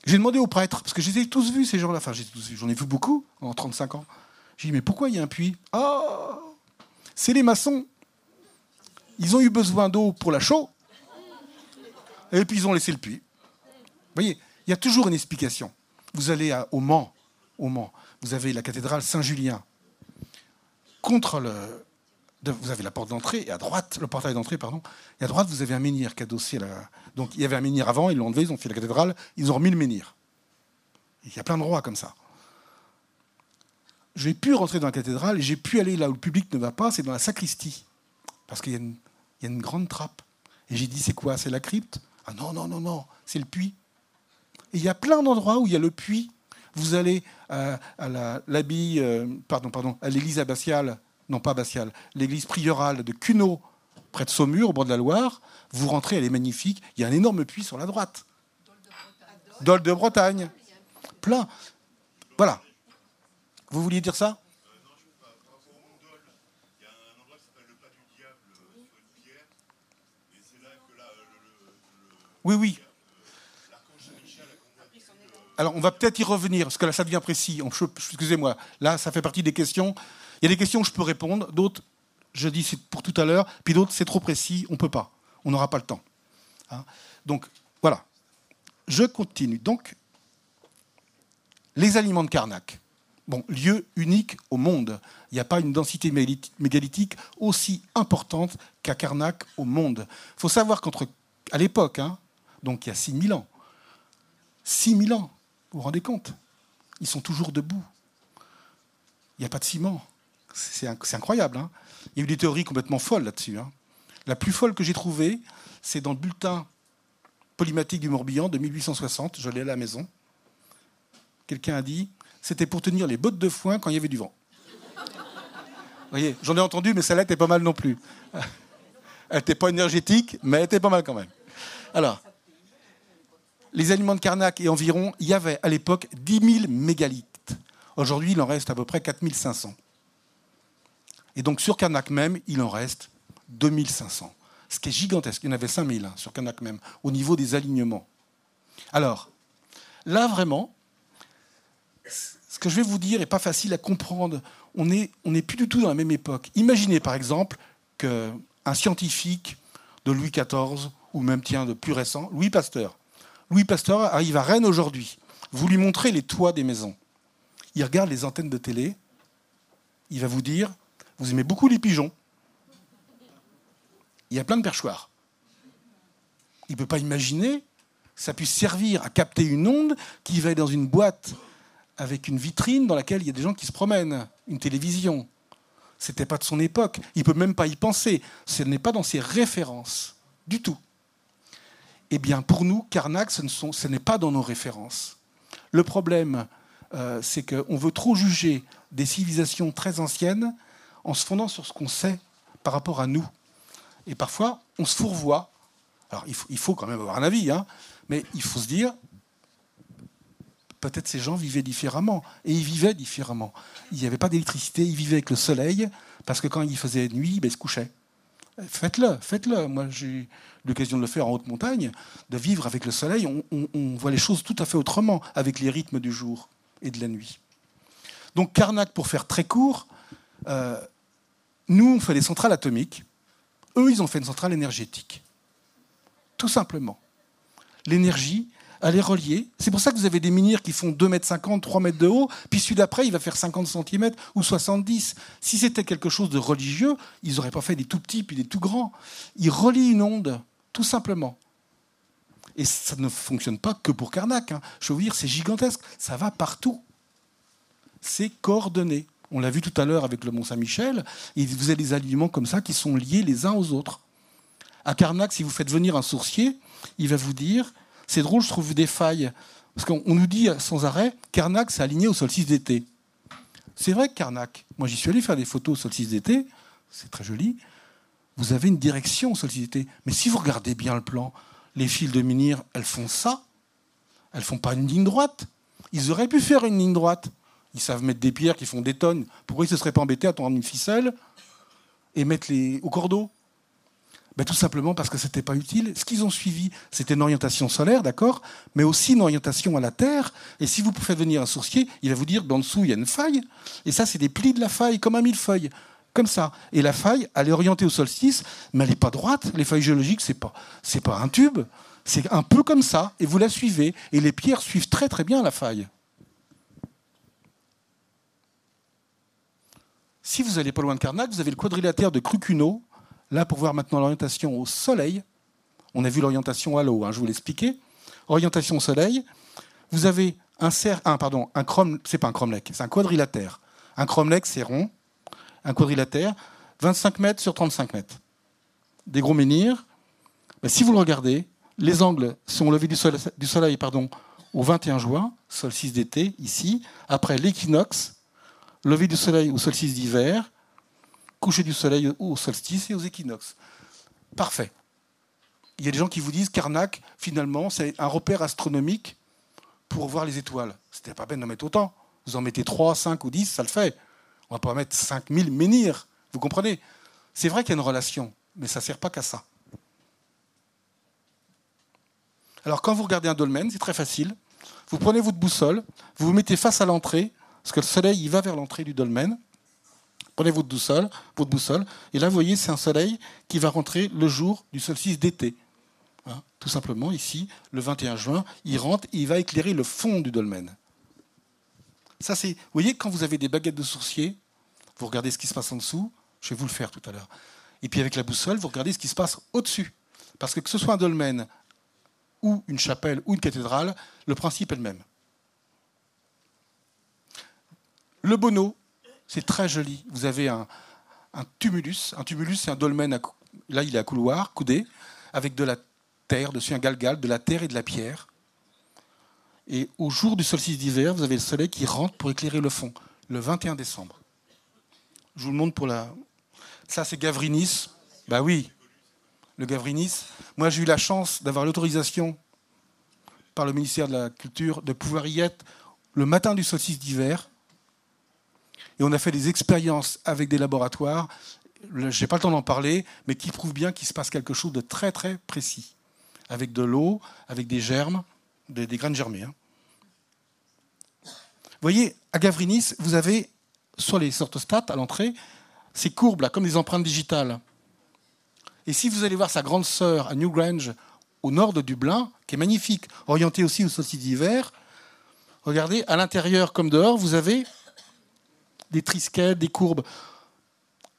J'ai demandé aux prêtres, parce que je les ai tous vus, ces gens-là. Enfin, j'en ai vu beaucoup en 35 ans. J'ai dit, mais pourquoi il y a un puits? Ah C'est les maçons. Ils ont eu besoin d'eau pour la chaux, et puis ils ont laissé le puits. Vous voyez, il y a toujours une explication. Vous allez au Mans, au Mans, vous avez la cathédrale Saint-Julien. Contre le, vous avez la porte d'entrée, et à droite, le portail d'entrée, pardon, et à droite, vous avez un menhir qui a adossé la. Donc il y avait un menhir avant, ils l'ont enlevé, ils ont fait la cathédrale, ils ont remis le menhir. Il y a plein de rois comme ça. J'ai pu rentrer dans la cathédrale et j'ai pu aller là où le public ne va pas, c'est dans la sacristie. Parce qu'il y, a une grande trappe. Et j'ai dit, c'est quoi? C'est la crypte? Ah non, non, non, non, c'est le puits. Et il y a plein d'endroits où il y a le puits. Vous allez à, l'abbaye, euh, pardon, pardon, à l'église abbatiale non pas abbatiale, l'église priorale de Cuneau, près de Saumur, au bord de la Loire. Vous rentrez, elle est magnifique. Il y a un énorme puits sur la droite. Dol de Bretagne. Plein. Voilà. Vous vouliez dire ça? Oui, oui. Alors, on va peut-être y revenir, parce que là, ça devient précis. Excusez-moi. Là, ça fait partie des questions. Il y a des questions où je peux répondre, d'autres, je dis c'est pour tout à l'heure, puis d'autres, c'est trop précis, on ne peut pas. On n'aura pas le temps. Hein? Donc, voilà. Je continue. Donc, les aliments de Karnak. Bon, lieu unique au monde. Il n'y a pas une densité mégalithique aussi importante qu'à Karnak au monde. Il faut savoir qu'à l'époque, hein, donc il y a 6000 ans, 6000 ans, vous vous rendez compte? Ils sont toujours debout. Il n'y a pas de ciment. C'est incroyable. Hein. il y a eu des théories complètement folles là-dessus. Hein. La plus folle que j'ai trouvée, c'est dans le bulletin polymatique du Morbihan de 1860. Je l'ai à la maison. Quelqu'un a dit c'était pour tenir les bottes de foin quand il y avait du vent. Vous voyez, j'en ai entendu, mais celle-là était pas mal non plus. Elle n'était pas énergétique, mais elle était pas mal quand même. Alors, les aliments de Karnak et environ, il y avait à l'époque 10 000 mégalithes. Aujourd'hui, il en reste à peu près 4 500. Et donc sur Kanak même, il en reste 2500. Ce qui est gigantesque. Il y en avait 5000 hein, sur Kanak même, au niveau des alignements. Alors, là vraiment, ce que je vais vous dire n'est pas facile à comprendre. On n'est on plus du tout dans la même époque. Imaginez par exemple qu'un scientifique de Louis XIV, ou même tiens de plus récent, Louis Pasteur. Louis Pasteur arrive à Rennes aujourd'hui. Vous lui montrez les toits des maisons. Il regarde les antennes de télé. Il va vous dire vous aimez beaucoup les pigeons. Il y a plein de perchoirs. Il ne peut pas imaginer que ça puisse servir à capter une onde qui va dans une boîte avec une vitrine dans laquelle il y a des gens qui se promènent, une télévision. Ce n'était pas de son époque. Il ne peut même pas y penser. Ce n'est pas dans ses références du tout. Eh bien, pour nous, Karnak, ce n'est pas dans nos références. Le problème, euh, c'est qu'on veut trop juger des civilisations très anciennes en se fondant sur ce qu'on sait par rapport à nous. Et parfois, on se fourvoie. Alors, il faut, quand même avoir un avis, hein, mais il faut se dire, peut-être ces gens vivaient différemment. Et ils vivaient différemment. Il n'y avait pas d'électricité, ils vivaient avec le soleil, parce que quand il faisait nuit, ben, ils se couchaient. Faites-le, faites-le. Moi, j'ai eu l'occasion de le faire en haute montagne, de vivre avec le soleil. On, voit les choses tout à fait autrement avec les rythmes du jour et de la nuit. Donc, Karnak, pour faire très court, euh, nous, on fait des centrales atomiques. Eux, ils ont fait une centrale énergétique. Tout simplement. L'énergie, elle est reliée. C'est pour ça que vous avez des menhirs qui font 2,50 m, 3 mètres de haut, puis celui d'après, il va faire 50 cm ou 70. Si c'était quelque chose de religieux, ils n'auraient pas fait des tout petits puis des tout grands. Ils relient une onde, tout simplement. Et ça ne fonctionne pas que pour Karnak. Hein. Je veux vous dire, c'est gigantesque. Ça va partout. C'est coordonné. On l'a vu tout à l'heure avec le Mont-Saint-Michel. vous avez des aliments comme ça qui sont liés les uns aux autres. À Carnac, si vous faites venir un sourcier, il va vous dire c'est drôle, je trouve des failles. Parce qu'on nous dit sans arrêt Carnac, c'est aligné au solstice d'été. C'est vrai que Carnac, moi j'y suis allé faire des photos au solstice d'été, c'est très joli. vous avez une direction sollicité. Mais si vous regardez bien le plan, les fils de menhir, elles font ça. Elles font pas une ligne droite. Ils auraient pu faire une ligne droite. Ils savent mettre des pierres qui font des tonnes. Pourquoi ils ne se seraient pas embêtés à tendre une ficelle et mettre les au cordeau? Ben, Tout simplement parce que ce n'était pas utile. Ce qu'ils ont suivi, c'était une orientation solaire, d'accord Mais aussi une orientation à la Terre. Et si vous faites venir un sourcier, il va vous dire qu'en dessous, il y a une faille. Et ça, c'est des plis de la faille, comme un millefeuille comme ça. Et la faille, elle est orientée au solstice, mais elle n'est pas droite. Les failles géologiques, c'est pas, c'est pas un tube, c'est un peu comme ça, et vous la suivez. Et les pierres suivent très très bien la faille. Si vous allez pas loin de Carnac, vous avez le quadrilatère de Crucuno, là pour voir maintenant l'orientation au soleil. On a vu l'orientation à l'eau, hein, je vous l'expliquais. Orientation au soleil. Vous avez un un, pardon, un chrome, c'est pas un cromlech, c'est un quadrilatère. Un cromlech, c'est rond, un quadrilatère, 25 mètres sur 35 mètres. Des gros menhirs. Si vous le regardez, les angles sont levés du soleil, du soleil pardon, au 21 juin, solstice d'été, ici. Après l'équinoxe, lever du soleil au solstice d'hiver, coucher du soleil au solstice et aux équinoxes. Parfait. Il y a des gens qui vous disent Karnak, finalement, c'est un repère astronomique pour voir les étoiles. C'était pas peine d'en mettre autant. Vous en mettez 3, 5 ou 10, ça le fait. On va pas mettre 5000 menhirs. Vous comprenez? C'est vrai qu'il y a une relation, mais ça ne sert pas qu'à ça. Alors quand vous regardez un dolmen, c'est très facile. Vous prenez votre boussole, vous vous mettez face à l'entrée, parce que le soleil il va vers l'entrée du dolmen. Prenez votre boussole, votre boussole, et là vous voyez c'est un soleil qui va rentrer le jour du solstice d'été. Hein, tout simplement ici, le 21 juin, il rentre et il va éclairer le fond du dolmen. Ça c'est, vous voyez quand vous avez des baguettes de sourcier, vous regardez ce qui se passe en dessous, je vais vous le faire tout à l'heure. Et puis avec la boussole, vous regardez ce qui se passe au-dessus. Parce que que ce soit un dolmen ou une chapelle ou une cathédrale, le principe est le même. Le bonneau, c'est très joli. Vous avez un, tumulus. Un tumulus, c'est un dolmen, là il est à couloir, coudé, avec de la terre dessus, un galgal, de la terre et de la pierre. Et au jour du solstice d'hiver, vous avez le soleil qui rentre pour éclairer le fond, le 21 décembre. Je vous le montre pour la. Ça, c'est Gavrinis. Bah oui, le Gavrinis. Moi, j'ai eu la chance d'avoir l'autorisation par le ministère de la Culture de pouvoir y être le matin du solstice d'hiver. Et on a fait des expériences avec des laboratoires, je n'ai pas le temps d'en parler, mais qui prouvent bien qu'il se passe quelque chose de très très précis. Avec de l'eau, avec des germes, des, graines germées. Hein. Vous voyez, à Gavrinis, vous avez sur les sortostats à l'entrée, ces courbes là, comme des empreintes digitales. Et si vous allez voir sa grande sœur à Newgrange, au nord de Dublin, qui est magnifique, orientée aussi au solstice d'hiver, regardez, à l'intérieur comme dehors, vous avez des trisquettes, des courbes.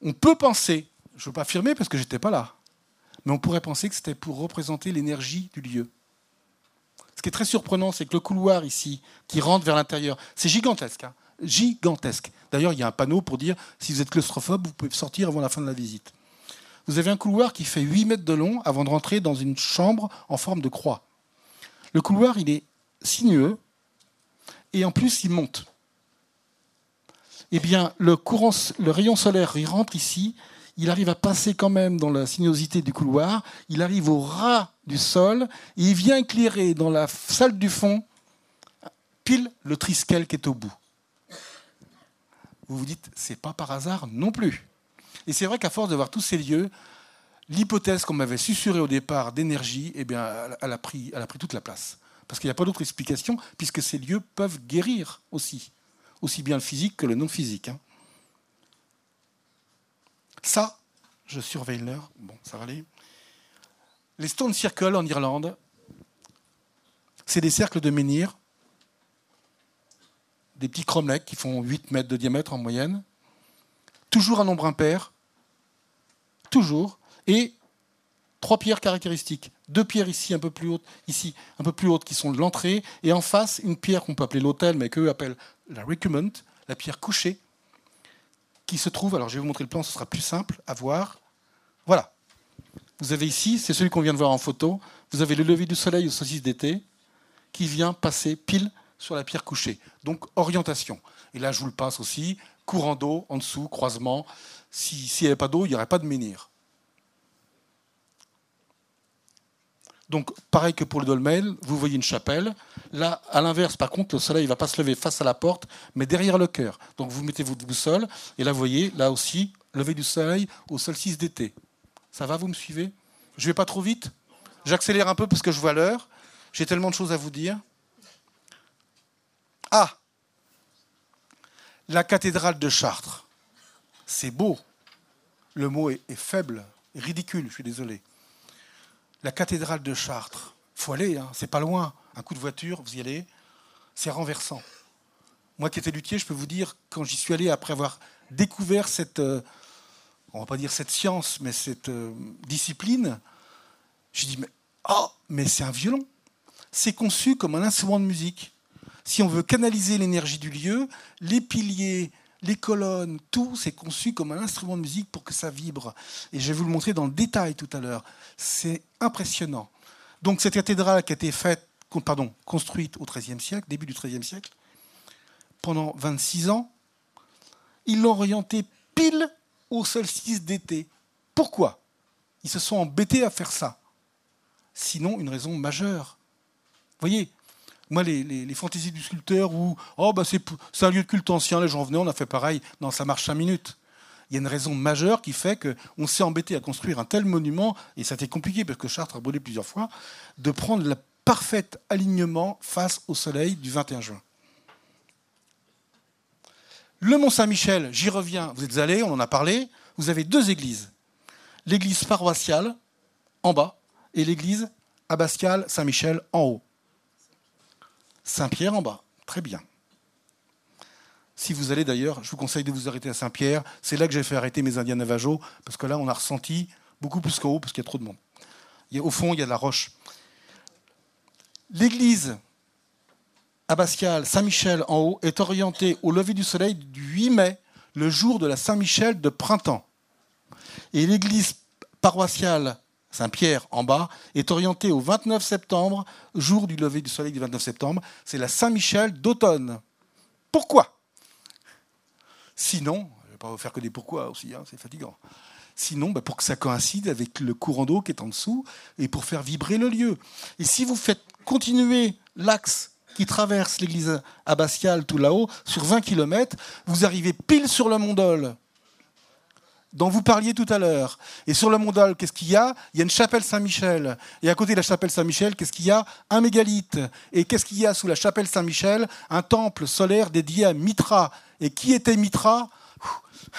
On peut penser, je ne veux pas affirmer parce que j'étais pas là, mais on pourrait penser que c'était pour représenter l'énergie du lieu. Ce qui est très surprenant, c'est que le couloir ici, qui rentre vers l'intérieur, c'est gigantesque. Hein gigantesque. D'ailleurs, il y a un panneau pour dire si vous êtes claustrophobe, vous pouvez sortir avant la fin de la visite. Vous avez un couloir qui fait 8 mètres de long avant de rentrer dans une chambre en forme de croix. Le couloir, il est sinueux et en plus, il monte. Eh bien, le, rayon solaire, il rentre ici, il arrive à passer quand même dans la sinuosité du couloir, il arrive au ras du sol, et il vient éclairer dans la salle du fond pile le triskel qui est au bout. Vous vous dites, c'est pas par hasard non plus. Et c'est vrai qu'à force de voir tous ces lieux, l'hypothèse qu'on m'avait susurrée au départ d'énergie, eh elle a pris toute la place. Parce qu'il n'y a pas d'autre explication, puisque ces lieux peuvent guérir aussi, aussi bien le physique que le non physique. Hein. Ça, je surveille l'heure. Bon, ça va aller. Les Stone Circle en Irlande, c'est des cercles de menhirs des petits cromlechs qui font 8 mètres de diamètre en moyenne. Toujours un nombre impair. Toujours. Et trois pierres caractéristiques. Deux pierres ici un peu plus hautes, ici un peu plus hautes qui sont l'entrée, et en face une pierre qu'on peut appeler l'autel, mais qu'eux appellent la recument, la pierre couchée, qui se trouve, alors je vais vous montrer le plan, ce sera plus simple à voir. Voilà. Vous avez ici, c'est celui qu'on vient de voir en photo, vous avez le lever du soleil aux saucisses d'été qui vient passer pile sur la pierre couchée. Donc orientation. Et là, je vous le passe aussi, courant d'eau, en dessous, croisement. S'il n'y avait pas d'eau, il n'y aurait pas de menhir. Donc, pareil que pour le dolmen, vous voyez une chapelle, Là, à l'inverse, par contre, le soleil ne va pas se lever face à la porte, mais derrière le cœur. Donc, vous mettez votre boussole, et là, vous voyez, là aussi, lever du soleil au solstice d'été. Ça va, vous me suivez? Je vais pas trop vite? J'accélère un peu parce que je vois l'heure. J'ai tellement de choses à vous dire. Ah La cathédrale de Chartres. C'est beau. Le mot est, faible, ridicule, je suis désolé. La cathédrale de Chartres. faut aller, hein, c'est pas loin. Un coup de voiture, vous y allez. C'est renversant. Moi qui étais luthier, je peux vous dire, quand j'y suis allé après avoir découvert cette, euh, on va pas dire cette science, mais cette euh, discipline, je dis, mais, oh, mais c'est un violon. C'est conçu comme un instrument de musique. Si on veut canaliser l'énergie du lieu, les piliers, les colonnes, tout, c'est conçu comme un instrument de musique pour que ça vibre. Et je vais vous le montrer dans le détail tout à l'heure. C'est impressionnant. Donc cette cathédrale qui a été faite, construite au XIIIe siècle, début du XIIIe siècle, pendant 26 ans, ils l'ont orientée pile au solstice d'été. Pourquoi Ils se sont embêtés à faire ça? Sinon, une raison majeure. Vous voyez, moi, les, fantaisies du sculpteur où oh, bah, c'est, un lieu de culte ancien, les gens venaient, on a fait pareil. Non, ça marche cinq minutes. Il y a une raison majeure qui fait qu'on s'est embêté à construire un tel monument, et ça a été compliqué parce que Chartres a brûlé plusieurs fois, de prendre le parfait alignement face au soleil du 21 juin. Le Mont Saint-Michel, j'y reviens, vous êtes allés, on en a parlé, vous avez deux églises. L'église paroissiale en bas et l'église abbatiale Saint-Michel en haut. Saint-Pierre en bas, très bien. Si vous allez d'ailleurs, je vous conseille de vous arrêter à Saint-Pierre. C'est là que j'ai fait arrêter mes Indiens Navajo, parce que là, on a ressenti beaucoup plus qu'en haut, parce qu'il y a trop de monde. au fond, il y a de la roche. L'église abbatiale Saint-Michel en haut est orientée au lever du soleil du 8 mai, le jour de la Saint-Michel de printemps. Et l'église paroissiale Saint-Pierre en bas est orientée au 29 septembre, jour du lever du soleil du 29 septembre. C'est la Saint-Michel d'automne. Pourquoi? Sinon, je ne vais pas vous faire que des pourquoi aussi, hein, c'est fatigant. Sinon, bah, pour que ça coïncide avec le courant d'eau qui est en dessous et pour faire vibrer le lieu. Et si vous faites continuer l'axe qui traverse l'église abbatiale tout là-haut, sur 20 km, vous arrivez pile sur le Mondol, dont vous parliez tout à l'heure. Et sur le Mondol, qu'est-ce qu'il y a? Il y a une chapelle Saint-Michel. Et à côté de la chapelle Saint-Michel, qu'est-ce qu'il y a? Un mégalithe. Et qu'est-ce qu'il y a sous la chapelle Saint-Michel? Un temple solaire dédié à Mitra. Et qui était Mitra?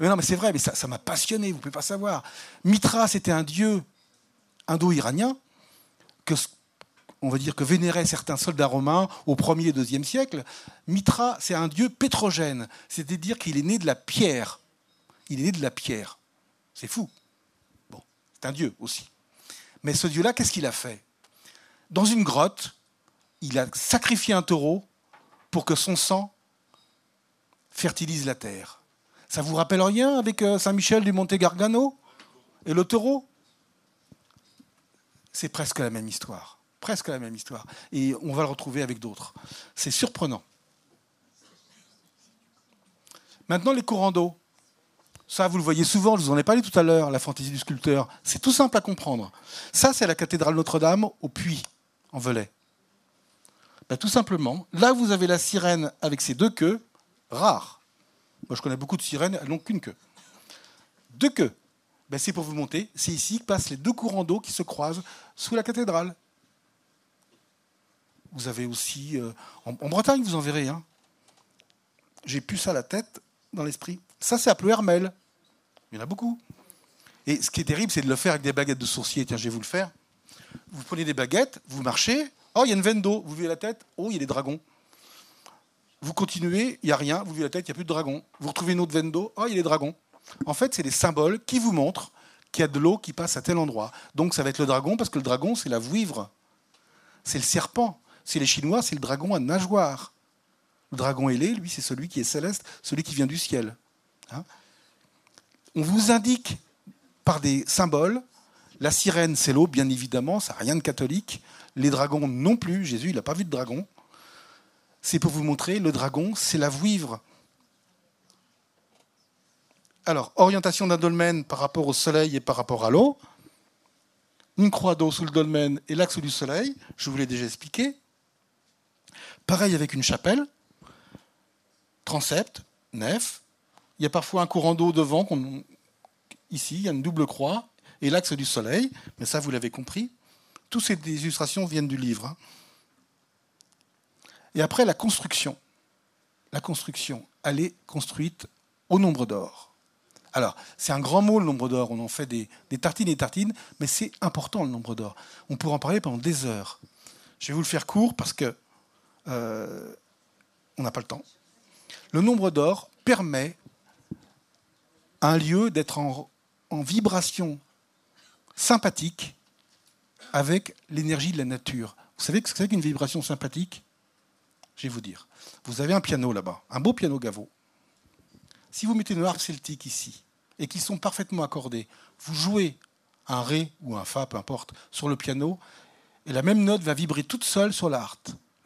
Mais non, mais c'est vrai, mais ça m'a passionné, vous ne pouvez pas savoir. Mitra, c'était un dieu indo-iranien que on va dire que vénéraient certains soldats romains au 1er et 2e siècle, Mitra, c'est un dieu pétrogène, c'est-à-dire qu'il est né de la pierre. Il est né de la pierre. C'est fou. Bon, c'est un dieu aussi. Mais ce dieu-là, qu'est-ce qu'il a fait? Dans une grotte, il a sacrifié un taureau pour que son sang fertilise la terre. Ça vous rappelle rien avec euh, Saint-Michel du Monte Gargano? Et le taureau? C'est presque la même histoire presque la même histoire. Et on va le retrouver avec d'autres. C'est surprenant. Maintenant, les courants d'eau. Ça, vous le voyez souvent, je vous en ai parlé tout à l'heure, la fantaisie du sculpteur. C'est tout simple à comprendre. Ça, c'est la cathédrale Notre-Dame au Puy, en Velay. Ben, tout simplement, là, vous avez la sirène avec ses deux queues, rares. Moi, je connais beaucoup de sirènes, elles n'ont qu'une queue. Deux queues. Ben, c'est pour vous monter. C'est ici que passent les deux courants d'eau qui se croisent sous la cathédrale. Vous avez aussi. Euh, en, Bretagne, vous en verrez. Hein. J'ai plus ça à la tête, dans l'esprit. Ça, c'est appelé Hermel. Il y en a beaucoup. Et ce qui est terrible, c'est de le faire avec des baguettes de sourcier. Tiens, je vais vous le faire. Vous prenez des baguettes, vous marchez. Oh, il y a une veine d'eau. Vous vivez la tête. Oh, il y a des dragons. Vous continuez, il n'y a rien. Vous vivez la tête, il n'y a plus de dragons. Vous retrouvez une autre veine d'eau. Oh, il y a des dragons. En fait, c'est des symboles qui vous montrent qu'il y a de l'eau qui passe à tel endroit. Donc, ça va être le dragon, parce que le dragon, c'est la vouivre. C'est le serpent. C'est les Chinois, c'est le dragon à nageoire. Le dragon ailé, lui, c'est celui qui est céleste, celui qui vient du ciel. Hein. On vous indique par des symboles. La sirène, c'est l'eau, bien évidemment, ça n'a rien de catholique. Les dragons non plus. Jésus, il n'a pas vu de dragon. C'est pour vous montrer, le dragon, c'est la vouivre. Alors, orientation d'un dolmen par rapport au soleil et par rapport à l'eau. une croix d'eau sous le dolmen et l'axe du soleil, je vous l'ai déjà expliqué. Pareil avec une chapelle, transept, nef. Il y a parfois un courant d'eau devant. Ici, il y a une double croix et l'axe du soleil. Mais ça, vous l'avez compris. Toutes ces illustrations viennent du livre. Hein. Et après, la construction. La construction, elle est construite au nombre d'or. Alors, c'est un grand mot, le nombre d'or. On en fait des, tartines et tartines, mais c'est important, le nombre d'or. On pourrait en parler pendant des heures. Je vais vous le faire court parce que euh, on n'a pas le temps. Le nombre d'or permet un lieu d'être en, vibration sympathique avec l'énergie de la nature. Vous savez ce que c'est qu'une vibration sympathique? Je vais vous dire. Vous avez un piano là-bas, un beau piano Gaveau. Si vous mettez une harpe celtique ici, et qu'ils sont parfaitement accordés, vous jouez un Ré ou un Fa, peu importe, sur le piano, et la même note va vibrer toute seule sur la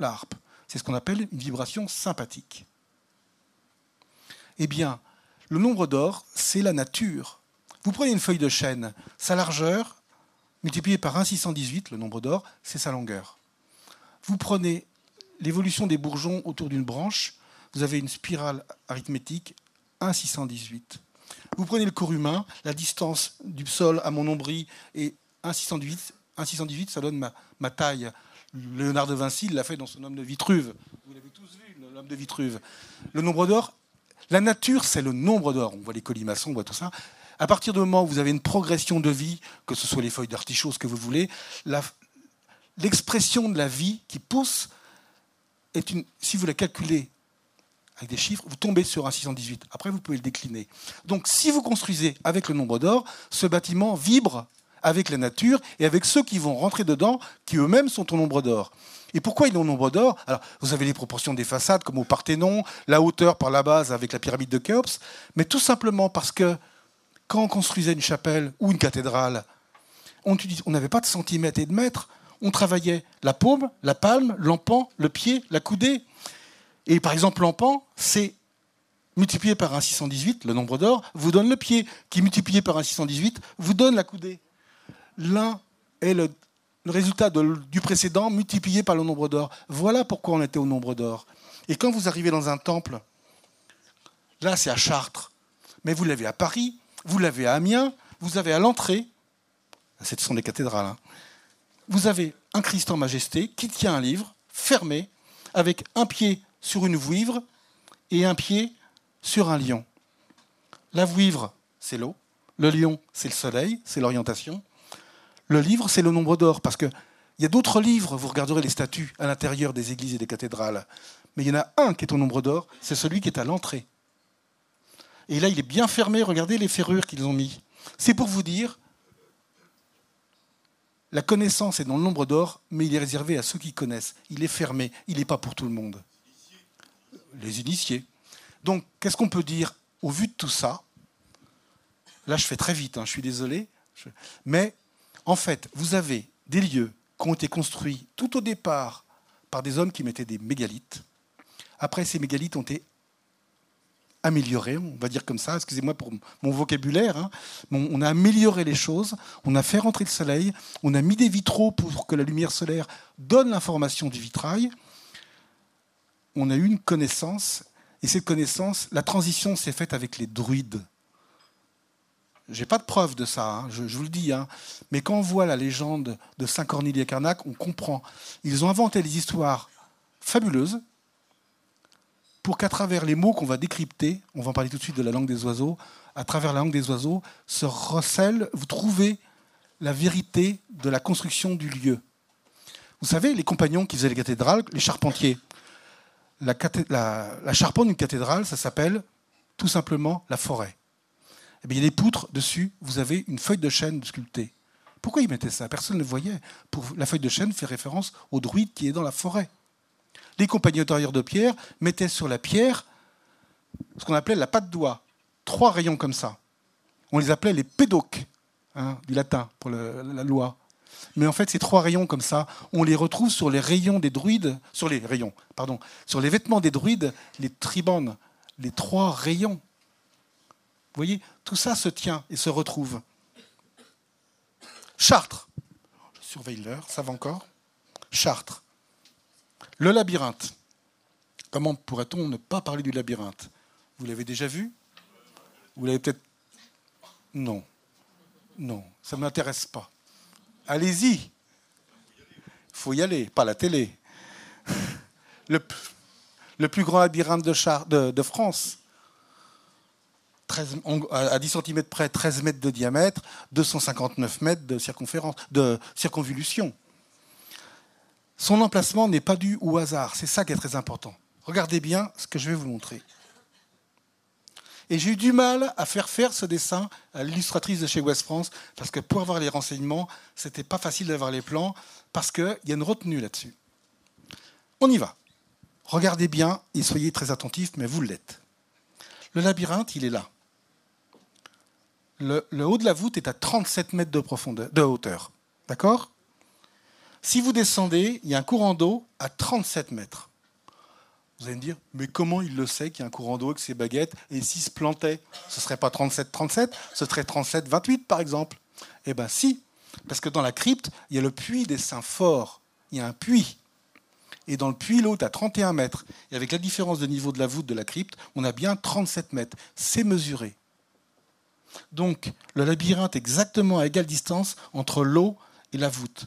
harpe. C'est ce qu'on appelle une vibration sympathique. Eh bien, le nombre d'or, c'est la nature. Vous prenez une feuille de chêne, sa largeur, multipliée par 1,618, le nombre d'or, c'est sa longueur. Vous prenez l'évolution des bourgeons autour d'une branche, vous avez une spirale arithmétique 1,618. Vous prenez le corps humain, la distance du sol à mon nombril est 1,618. 1,618, ça donne ma, taille. Léonard de Vinci l'a fait dans son homme de Vitruve. Vous l'avez tous vu, l'homme de Vitruve. Le nombre d'or, la nature, c'est le nombre d'or. On voit les colimaçons, on voit tout ça. À partir du moment où vous avez une progression de vie, que ce soit les feuilles d'artichaut, ce que vous voulez, l'expression de la vie qui pousse est une, si vous la calculez avec des chiffres, vous tombez sur un 618. Après, vous pouvez le décliner. Donc, si vous construisez avec le nombre d'or, ce bâtiment vibre avec la nature et avec ceux qui vont rentrer dedans, qui eux-mêmes sont au nombre d'or. Et pourquoi il est au nombre d'or? Alors, vous avez les proportions des façades, comme au Parthénon, la hauteur par la base avec la pyramide de Khéops, mais tout simplement parce que quand on construisait une chapelle ou une cathédrale, on n'avait pas de centimètres et de mètres, on travaillait la paume, la palme, l'empan, le pied, la coudée. Et par exemple, l'empan, c'est multiplié par un 618, le nombre d'or, vous donne le pied, qui multiplié par un 618 vous donne la coudée. L'un est le, résultat du précédent multiplié par le nombre d'or. Voilà pourquoi on était au nombre d'or. Et quand vous arrivez dans un temple, là c'est à Chartres, mais vous l'avez à Paris, vous l'avez à Amiens, vous avez à l'entrée, ce sont des cathédrales, hein, vous avez un Christ en majesté qui tient un livre fermé avec un pied sur une vouivre et un pied sur un lion. La vouivre, c'est l'eau. Le lion, c'est le soleil, c'est l'orientation. Le livre, c'est le nombre d'or, parce qu'il y a d'autres livres, vous regarderez les statues à l'intérieur des églises et des cathédrales, mais il y en a un qui est au nombre d'or, c'est celui qui est à l'entrée. Et là, il est bien fermé, regardez les ferrures qu'ils ont mis. C'est pour vous dire, la connaissance est dans le nombre d'or, mais il est réservé à ceux qui connaissent. Il est fermé, il n'est pas pour tout le monde les initiés. Donc, qu'est-ce qu'on peut dire au vu de tout ça? Là, je fais très vite, hein, je suis désolé. Mais, en fait, vous avez des lieux qui ont été construits tout au départ par des hommes qui mettaient des mégalithes. Après, ces mégalithes ont été améliorés, on va dire comme ça, excusez-moi pour mon vocabulaire, hein. on a amélioré les choses, on a fait rentrer le soleil, on a mis des vitraux pour que la lumière solaire donne l'information du vitrail, on a eu une connaissance, et cette connaissance, la transition s'est faite avec les druides. J'ai pas de preuve de ça, hein, je, vous le dis, hein. mais quand on voit la légende de Saint Corneille et Carnac, on comprend. Ils ont inventé des histoires fabuleuses pour qu'à travers les mots qu'on va décrypter, on va en parler tout de suite de la langue des oiseaux, à travers la langue des oiseaux, se recèle, vous trouvez la vérité de la construction du lieu. Vous savez, les compagnons qui faisaient les cathédrales, les charpentiers, la, charpente d'une cathédrale, ça s'appelle tout simplement la forêt. Eh il y a des poutres dessus, vous avez une feuille de chêne sculptée. Pourquoi ils mettaient ça? Personne ne le voyait. La feuille de chêne fait référence au druide qui est dans la forêt. Les compagnies tailleurs de pierre mettaient sur la pierre ce qu'on appelait la patte d'oie. Trois rayons comme ça. On les appelait les pédoques, hein, du latin pour la loi. Mais en fait, ces trois rayons comme ça, on les retrouve sur les rayons des druides, sur les rayons, pardon, sur les vêtements des druides, les tribanes, les trois rayons. Vous voyez, tout ça se tient et se retrouve. Chartres, surveille l'heure, ça va encore. Chartres. Le labyrinthe. Comment pourrait-on ne pas parler du labyrinthe? Vous l'avez déjà vu? Vous l'avez peut-être... Non. Non, ça ne m'intéresse pas. Allez-y. Il faut y aller, pas la télé. Le, plus grand labyrinthe de, France. 13, à 10 cm près, 13 mètres de diamètre, 259 mètres de circonférence, de circonvolution. Son emplacement n'est pas dû au hasard, c'est ça qui est très important. Regardez bien ce que je vais vous montrer. Et j'ai eu du mal à faire faire ce dessin à l'illustratrice de chez West France, parce que pour avoir les renseignements, c'était pas facile d'avoir les plans, parce qu'il y a une retenue là-dessus. On y va. Regardez bien et soyez très attentifs, mais vous l'êtes. Le labyrinthe, il est là. Le, haut de la voûte est à 37 mètres de, profondeur, de hauteur. D'accord? Si vous descendez, il y a un courant d'eau à 37 mètres. Vous allez me dire, mais comment il le sait qu'il y a un courant d'eau avec ses baguettes? Et s'il se plantait, ce ne serait pas 37-37, ce serait 37-28 par exemple Eh bien si, parce que dans la crypte, il y a le puits des saints forts. Il y a un puits. Et dans le puits, l'eau est à 31 mètres. Et avec la différence de niveau de la voûte de la crypte, on a bien 37 mètres. C'est mesuré. Donc, le labyrinthe exactement à égale distance entre l'eau et la voûte.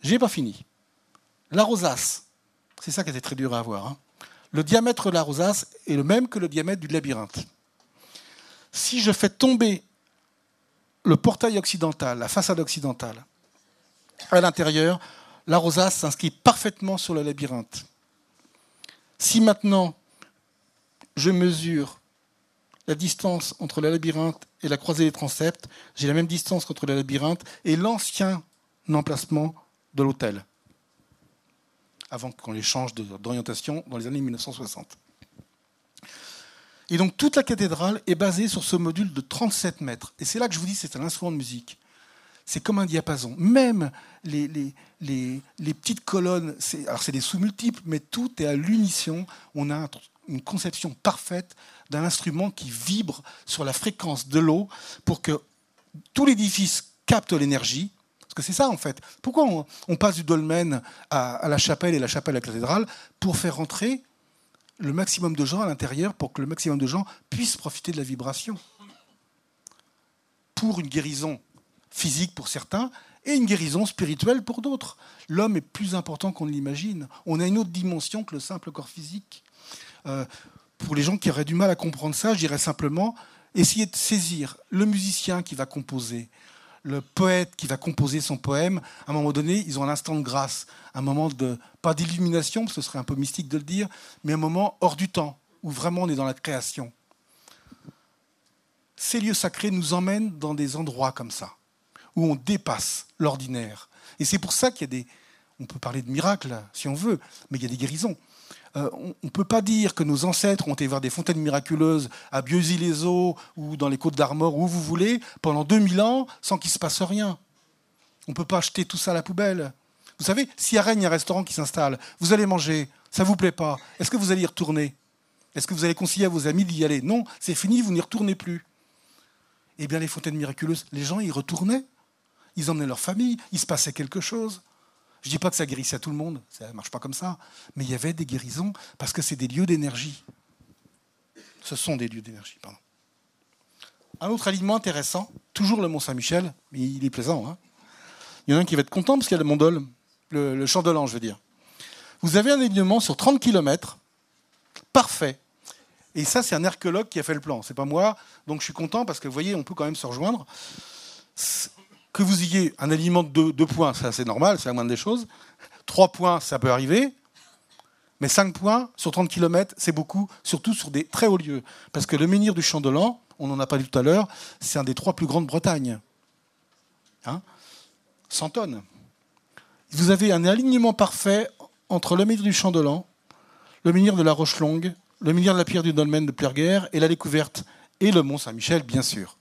J'ai pas fini. La rosace, c'est ça qui était très dur à avoir. Hein. Le diamètre de la rosace est le même que le diamètre du labyrinthe. Si je fais tomber le portail occidental, la façade occidentale, à l'intérieur, la rosace s'inscrit parfaitement sur le labyrinthe. Si maintenant je mesure la distance entre le labyrinthe et la croisée des transepts, j'ai la même distance entre le labyrinthe et l'ancien emplacement de l'hôtel, avant qu'on les change d'orientation dans les années 1960. Et donc toute la cathédrale est basée sur ce module de 37 mètres. Et c'est là que je vous dis c'est un instrument de musique. C'est comme un diapason. Même les, petites colonnes, alors c'est des sous-multiples, mais tout est à l'unisson. On a une conception parfaite d'un instrument qui vibre sur la fréquence de l'eau pour que tout l'édifice capte l'énergie. Parce que c'est ça en fait. Pourquoi on, passe du dolmen à, la chapelle et la chapelle à la cathédrale Pour faire rentrer le maximum de gens à l'intérieur, pour que le maximum de gens puissent profiter de la vibration. Pour une guérison physique pour certains et une guérison spirituelle pour d'autres. L'homme est plus important qu'on ne l'imagine. On a une autre dimension que le simple corps physique. Euh, pour les gens qui auraient du mal à comprendre ça, je dirais simplement essayer de saisir le musicien qui va composer, le poète qui va composer son poème. À un moment donné, ils ont un instant de grâce, un moment de, pas d'illumination, ce serait un peu mystique de le dire, mais un moment hors du temps, où vraiment on est dans la création. Ces lieux sacrés nous emmènent dans des endroits comme ça où on dépasse l'ordinaire. Et c'est pour ça qu'il y a des... On peut parler de miracles si on veut, mais il y a des guérisons. Euh, on ne peut pas dire que nos ancêtres ont été voir des fontaines miraculeuses à Bieuzy-les-Eaux ou dans les Côtes d'Armor, où vous voulez, pendant 2000 ans, sans qu'il se passe rien. On ne peut pas acheter tout ça à la poubelle. Vous savez, si à Rennes, il y a un restaurant qui s'installe, vous allez manger, ça ne vous plaît pas, est-ce que vous allez y retourner? Est-ce que vous allez conseiller à vos amis d'y aller? Non, c'est fini, vous n'y retournez plus. Eh bien, les fontaines miraculeuses, les gens y retournaient ils emmenaient leur famille, il se passait quelque chose. Je ne dis pas que ça guérissait à tout le monde, ça ne marche pas comme ça, mais il y avait des guérisons parce que c'est des lieux d'énergie. Ce sont des lieux d'énergie, pardon. Un autre alignement intéressant, toujours le Mont Saint-Michel, mais il est plaisant. Hein. il y en a un qui va être content parce qu'il y a le Mont Dol, le, le champ de l'Ange, je veux dire. Vous avez un alignement sur 30 km, parfait. Et ça, c'est un archéologue qui a fait le plan, c'est pas moi. Donc je suis content parce que vous voyez, on peut quand même se rejoindre que vous ayez un alignement de deux, points, c'est assez normal, c'est la moindre des choses. Trois points, ça peut arriver. Mais cinq points sur 30 km, c'est beaucoup, surtout sur des très hauts lieux. Parce que le menhir du Champ de l'An, on n'en a dit tout à l'heure, c'est un des trois plus grands de Bretagne. Hein? 100 tonnes. Vous avez un alignement parfait entre le menhir du Champ de l'An, le menhir de la Roche-Longue, le menhir de la pierre du dolmen de Plerguerre et la découverte, et le Mont Saint-Michel, bien sûr.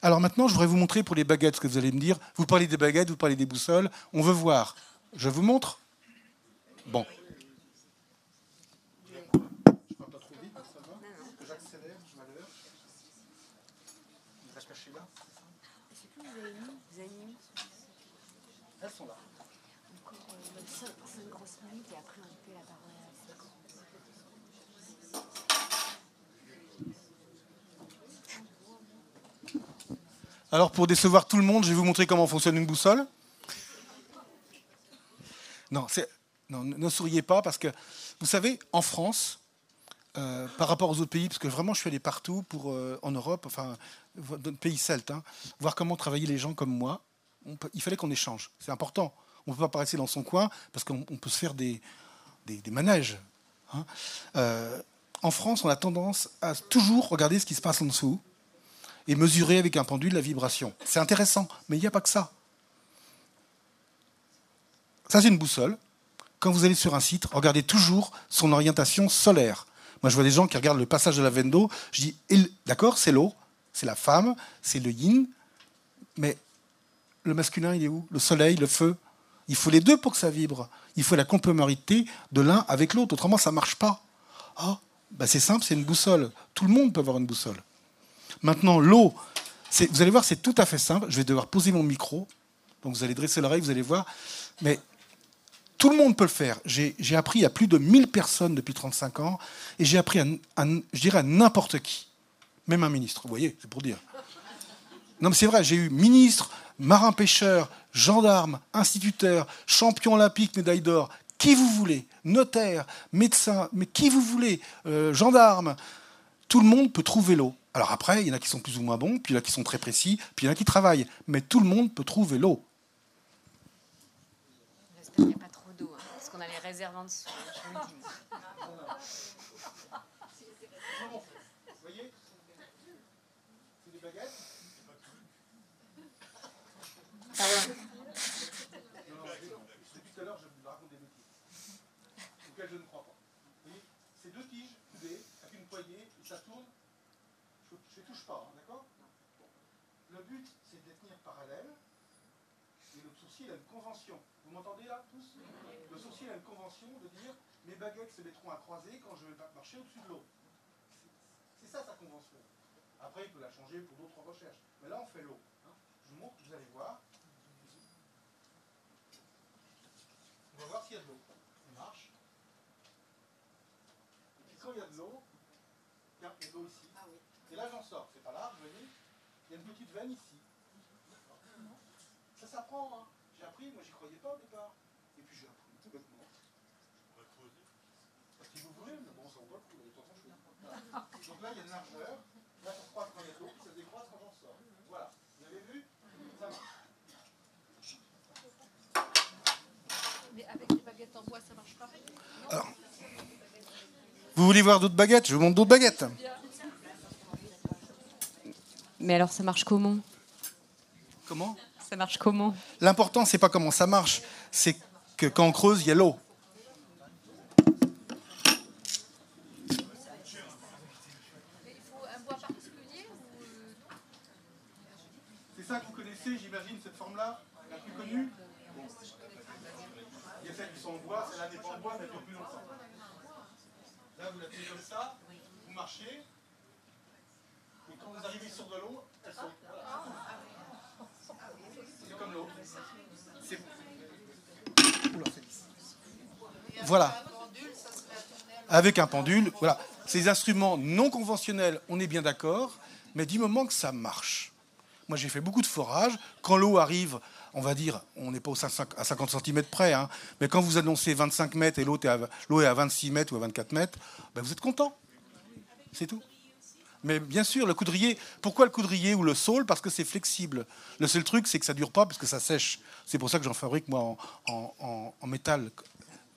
Alors maintenant, je voudrais vous montrer pour les baguettes ce que vous allez me dire. Vous parlez des baguettes, vous parlez des boussoles. On veut voir. Je vous montre Bon. vous avez mis Vous avez mis Elles sont là. Encore 5 grosses minutes et après on fait la parole à Alors pour décevoir tout le monde, je vais vous montrer comment fonctionne une boussole. Non, ne souriez pas parce que vous savez, en France, euh, par rapport aux autres pays, parce que vraiment je suis allé partout pour, euh, en Europe, enfin, dans pays celtes, hein, voir comment travailler les gens comme moi. il fallait qu'on échange. C'est important. On ne peut pas rester dans son coin parce qu'on peut se faire des, des, manèges. Hein. Euh, en France, on a tendance à toujours regarder ce qui se passe en dessous et mesurer avec un pendule la vibration. C'est intéressant, mais il n'y a pas que ça. Ça, c'est une boussole. Quand vous allez sur un site, regardez toujours son orientation solaire. Moi, je vois des gens qui regardent le passage de la d'eau. Je dis, d'accord, c'est l'eau, c'est la femme, c'est le yin, mais le masculin, il est où? Le soleil, le feu Il faut les deux pour que ça vibre. Il faut la complémentarité de l'un avec l'autre. Autrement, ça ne marche pas. Ah, bah c'est simple, c'est une boussole. Tout le monde peut avoir une boussole. Maintenant, l'eau, vous allez voir, c'est tout à fait simple. Je vais devoir poser mon micro. Donc vous allez dresser l'oreille, vous allez voir. Mais tout le monde peut le faire. J'ai appris à plus de 1000 personnes depuis 35 ans. Et j'ai appris, à, je dirais, à n'importe qui. Même un ministre, vous voyez, c'est pour dire. Non, mais c'est vrai, j'ai eu ministre, marin-pêcheur, gendarme, instituteur, champion olympique, médaille d'or, qui vous voulez, notaire, médecin, mais qui vous voulez, euh, gendarme. Tout le monde peut trouver l'eau. Alors après, il y en a qui sont plus ou moins bons, puis il y en a qui sont très précis, puis il y en a qui travaillent. Mais tout le monde peut trouver l'eau. J'espère qu'il n'y a pas trop d'eau, hein, parce qu'on a les réserves en dessous. Hein, je vous le dis. Vous voyez C'est des baguettes ah ouais. Non, non, depuis tout à l'heure, je vous raconte des bêtises. Auxquelles je ne crois pas. Vous voyez C'est deux tiges coudées, avec une poignée, et ça tourne je ne touche pas, hein, d'accord Le but, c'est Et le sourcil a une convention. Vous m'entendez là, tous? Le sourcil a une convention de dire mes baguettes se mettront à croiser quand je vais marcher au-dessus de l'eau. C'est ça sa convention. Après, il peut la changer pour d'autres recherches. Mais là, on fait l'eau. Hein. Je vous montre, vous allez voir. On va voir s'il y a de l'eau. On marche. Et puis quand il y a de l'eau, il y a de l'eau ici. Ah oui. Et là, j'en sors. C'est pas large, vous voyez Il y a une petite veine ici. S'apprend, hein. J'ai appris, moi, j'y croyais pas au départ. Et puis, j'ai appris tout bêtement. Si vous voulez, mais bon, ça vaut pas le coup. De toute façon, Donc là, il y a une largeur. Là, ça se croise quand il y a de l'eau, ça se décroise quand j'en sors. Voilà. Vous avez vu? Ça marche. Mais avec les baguettes en bois, ça marche pareil? Alors, vous voulez voir d'autres baguettes? Je vous montre d'autres baguettes. Mais alors, ça marche comment? Comment? Ça marche comment L'important, c'est pas comment ça marche, c'est que quand on creuse, il y a l'eau. C'est ça que vous connaissez, j'imagine, cette forme-là, la plus connue Il y a celles qui sont en bois, celle-là n'est pas en bois, mais elle dure plus longtemps. Là, vous la tenez comme ça, vous marchez, quand vous arrivez sur de l'eau, elles sont. C'est comme l'eau. Voilà. Avec un pendule, voilà. Ces instruments non conventionnels, on est bien d'accord, mais du moment que ça marche. Moi, j'ai fait beaucoup de forage. Quand l'eau arrive, on va dire, on n'est pas à 50 cm près, hein, mais quand vous annoncez 25 mètres et l'eau est, à 26 mètres ou à 24 mètres, ben vous êtes content. C'est tout. Mais bien sûr, le coudrier, pourquoi le coudrier ou le saule? Parce que c'est flexible. Le seul truc, c'est que ça ne dure pas parce que ça sèche. C'est pour ça que j'en fabrique, moi, en, métal,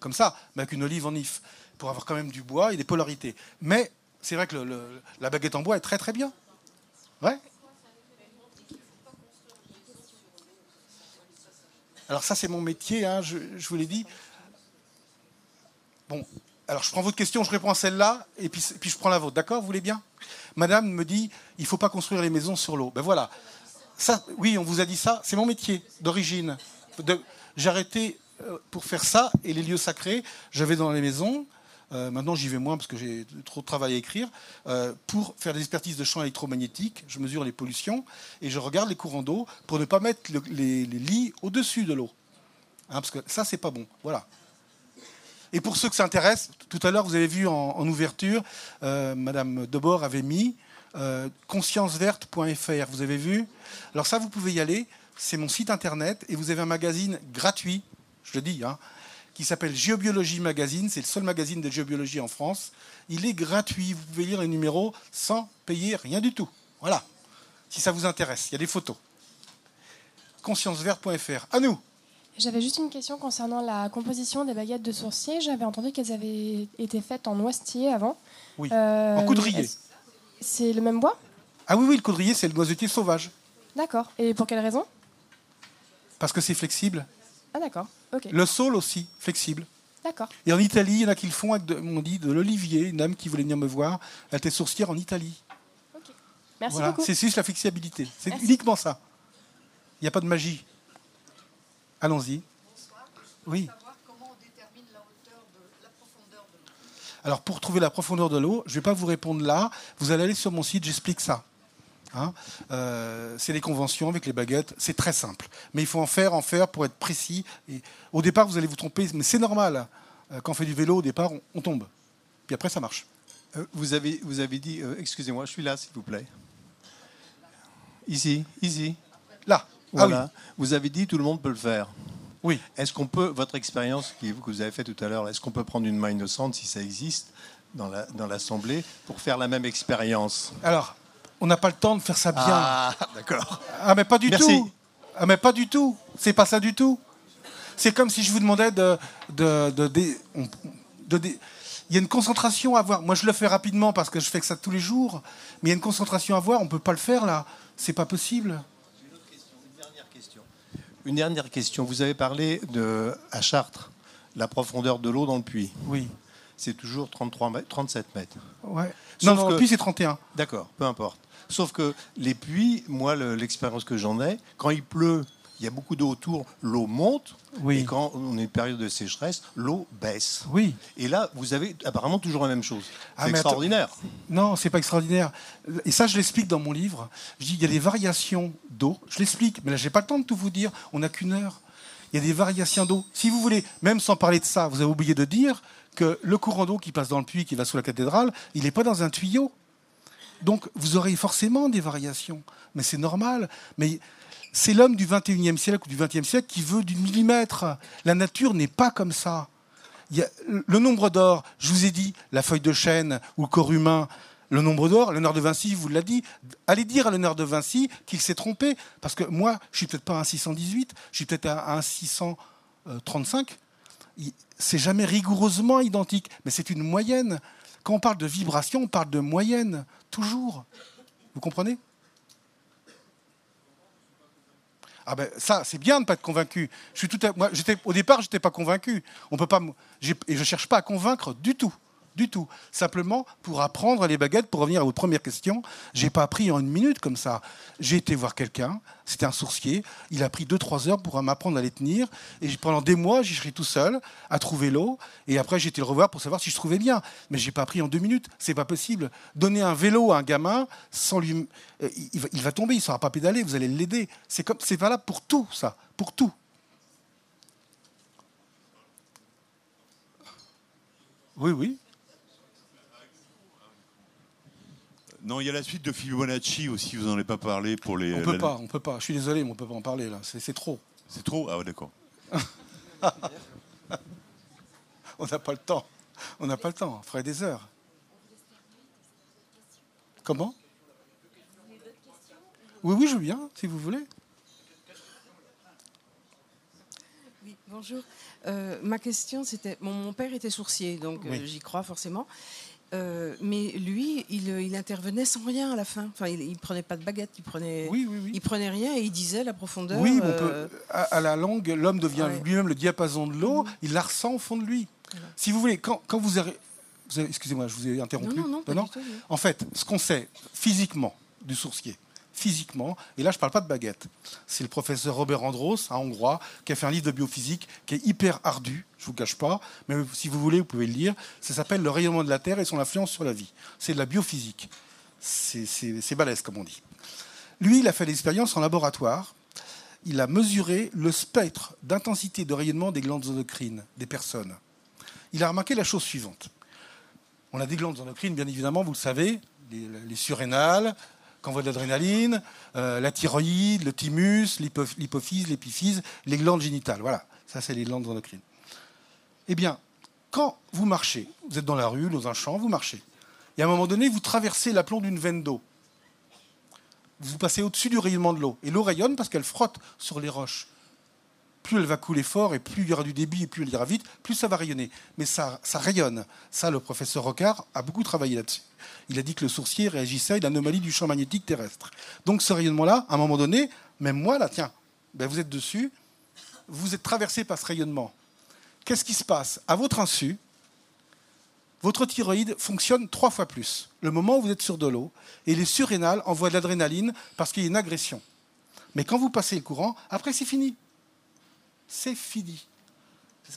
comme ça, mais avec une olive en if, pour avoir quand même du bois et des polarités. Mais c'est vrai que la baguette en bois est très très bien. Alors ça, c'est mon métier, hein, je, vous l'ai dit. Bon, alors, je prends votre question, je réponds à celle-là, et puis, je prends la vôtre. D'accord Vous voulez bien? Madame me dit il ne faut pas construire les maisons sur l'eau. Ben voilà. Ça, oui, on vous a dit ça. C'est mon métier d'origine. J'ai arrêté pour faire ça, et les lieux sacrés, j'avais dans les maisons euh, maintenant j'y vais moins parce que j'ai trop de travail à écrire, euh, pour faire des expertises de champs électromagnétiques. Je mesure les pollutions et je regarde les courants d'eau pour ne pas mettre le- les, lits au-dessus de l'eau. Hein, parce que ça, c'est pas bon. Voilà. Et pour ceux que ça intéresse, tout à l'heure, vous avez vu en, ouverture, euh, Madame Debord avait mis euh, conscienceverte.fr. Vous avez vu? Alors ça, vous pouvez y aller. C'est mon site internet et vous avez un magazine gratuit, je le dis, hein, qui s'appelle Géobiologie Magazine. C'est le seul magazine de géobiologie en France. Il est gratuit. Vous pouvez lire les numéros sans payer rien du tout. Voilà. Si ça vous intéresse, il y a des photos. Conscienceverte.fr. À nous. J'avais juste une question concernant la composition des baguettes de sourcier. J'avais entendu qu'elles avaient été faites en noisetier avant. Oui. Euh, En coudrier. est-ce- C'est le même bois? Ah oui, oui, le coudrier, c'est le noisetier sauvage. D'accord. Et pour quelle raison? Parce que c'est flexible. Ah d'accord. Le saule aussi, flexible. D'accord. Et en Italie, il y en a qui le font avec, de, on dit, de l'olivier. Une dame qui voulait venir me voir, elle était sourcière en Italie. Merci Voilà. beaucoup. C'est juste la flexibilité. C'est uniquement ça. Il n'y a pas de magie. Allons-y. Oui. Savoir comment on détermine la hauteur de la profondeur de l'eau. Alors pour trouver la profondeur de l'eau, je ne vais pas vous répondre là. Vous allez aller sur mon site, j'explique ça. Hein Euh, c'est les conventions avec les baguettes, c'est très simple. Mais il faut en faire, en faire pour être précis. Et au départ, vous allez vous tromper, mais c'est normal. Euh, Quand on fait du vélo, au départ, on, on tombe. Puis après, ça marche. Euh, vous, avez, vous avez dit, euh, excusez-moi, je suis là, s'il vous plaît. Ici, ici. Là. Voilà. Ah Vous avez dit, tout le monde peut le faire. oui. Oui. Est-ce qu'on peut, votre expérience que vous avez faite tout à l'heure, est-ce qu'on peut prendre une main innocente, si ça existe, dans la- dans l'Assemblée, pour faire la même expérience? Alors, on n'a pas le temps de faire ça bien. Ah, d'accord. Ah, mais pas du Merci. tout. Ah, mais pas du tout. C'est pas ça du tout. C'est comme si je vous demandais de. de, de, de- on- de- de- il y a une concentration à avoir. Moi, je le fais rapidement parce que je fais que ça tous les jours. Mais il y a une concentration à avoir. On peut pas le faire là. C'est pas possible. Une dernière question. Vous avez parlé de, à Chartres, la profondeur de l'eau dans le puits. Oui. C'est toujours 33 mètres, 37 mètres. Ouais. Sauf non, non, que- puis c'est 31. D'accord, peu importe. Sauf que les puits, moi, le- l'expérience que j'en ai, quand il pleut, il y a beaucoup d'eau autour, l'eau monte. Oui. Et quand on est une période de sécheresse, l'eau baisse. Oui. Et là, vous avez apparemment toujours la même chose. Ah, C'est extraordinaire. Non, c'est pas extraordinaire. Et ça, je l'explique dans mon livre. Je dis, il y a des variations d'eau. Je l'explique, mais là, j'ai pas le temps de tout vous dire. On n'a qu'une heure. Il y a des variations d'eau. Si vous voulez, même sans parler de ça, vous avez oublié de dire que le courant d'eau qui passe dans le puits, qui va sous la cathédrale, il n'est pas dans un tuyau. Donc, vous aurez forcément des variations. Mais c'est normal. Mais c'est l'homme du 21e siècle ou du 20e siècle qui veut du millimètre. La nature n'est pas comme ça. Le nombre d'or, je vous ai dit, la feuille de chêne ou le corps humain, le nombre d'or, l'honneur de Vinci vous l'a dit. Allez dire à l'honneur de Vinci qu'il s'est trompé. Parce que moi, je suis peut-être pas un 618, je suis peut-être un 635. Il- C'est jamais rigoureusement identique, mais c'est une moyenne. Quand on parle de vibration, on parle de moyenne, toujours. Vous comprenez? Ah ben ça, c'est bien de ne pas être convaincu. Je suis tout à... Moi. Au départ, je n'étais pas convaincu. On peut pas... Et je ne cherche pas à convaincre du tout. Du tout. Simplement, pour apprendre les baguettes, pour revenir à votre première question, j'ai pas appris en une minute comme ça. J'ai été voir quelqu'un, c'était un sourcier, il a pris 2-3 heures pour m'apprendre à les tenir, et pendant des mois, j'y serai tout seul, à trouver l'eau, et après j'ai été le revoir pour savoir si je trouvais bien. Mais j'ai pas appris en deux minutes, c'est pas possible. Donner un vélo à un gamin, sans lui... euh, il, va, il va tomber, il ne saura pas pédaler, vous allez l'aider. C'est, comme, c'est valable pour tout, ça, pour tout. Oui, oui. Non, il y a la suite de Fibonacci aussi, vous n'en avez pas parlé pour les. On peut la- pas, on peut pas. Je suis désolé, mais on peut pas en parler là. C'est, c'est trop. C'est trop? Ah ouais, d'accord. On n'a pas le temps. On n'a pas le temps. On ferait des heures. Comment? Oui, oui, je veux bien, si vous voulez. Oui, bonjour. Euh, ma question, c'était mon, mon père était sourcier, donc euh, j'y crois forcément. Euh, mais lui, il, il intervenait sans rien à la fin. Enfin, il, il prenait pas de baguette, il prenait, Oui, oui, oui. il prenait rien et il disait la profondeur. Oui, on euh, peut, à, à la langue, l'homme devient Ouais. lui-même le diapason de l'eau, il la ressent au fond de lui. Si vous voulez, quand, quand vous, avez, vous avez- Excusez-moi, je vous ai interrompu. Non, non, non, pas du tout, oui. En fait, ce qu'on sait physiquement du sourcier, physiquement. Et là, je ne parle pas de baguette. C'est le professeur Robert Andros, un hongrois, qui a fait un livre de biophysique qui est hyper ardu, je ne vous cache pas, mais si vous voulez, vous pouvez le lire. Ça s'appelle Le rayonnement de la Terre et son influence sur la vie. C'est de la biophysique. C'est- balèze, comme on dit. Lui, il a fait l'expérience en laboratoire. Il a mesuré le spectre d'intensité de rayonnement des glandes endocrines des personnes. Il a remarqué la chose suivante. On a des glandes endocrines, bien évidemment, vous le savez, les surrénales, qui envoient de l'adrénaline, euh, la thyroïde, le thymus, l'hypo- l'hypophyse, l'épiphyse, les glandes génitales. Voilà, ça c'est les glandes endocrines. Eh bien, quand vous marchez, vous êtes dans la rue, dans un champ, vous marchez, et à un moment donné, vous traversez l'aplomb d'une veine d'eau. Vous passez au-dessus du rayonnement de l'eau. Et l'eau rayonne parce qu'elle frotte sur les roches. Plus elle va couler fort et plus il y aura du débit et plus elle ira vite, plus ça va rayonner. Mais ça, ça rayonne. Ça, le professeur Rocard a beaucoup travaillé là-dessus. Il a dit que le sourcier réagissait à une du champ magnétique terrestre. Donc ce rayonnement-là, à un moment donné, même moi, là, tiens, ben, vous êtes dessus, vous êtes traversé par ce rayonnement. Qu'est-ce qui se passe? À votre insu, votre thyroïde fonctionne trois fois plus. Le moment où vous êtes sur de l'eau, et les surrénales envoient de l'adrénaline parce qu'il y a une agression. Mais quand vous passez le courant, après c'est fini. C'est fini.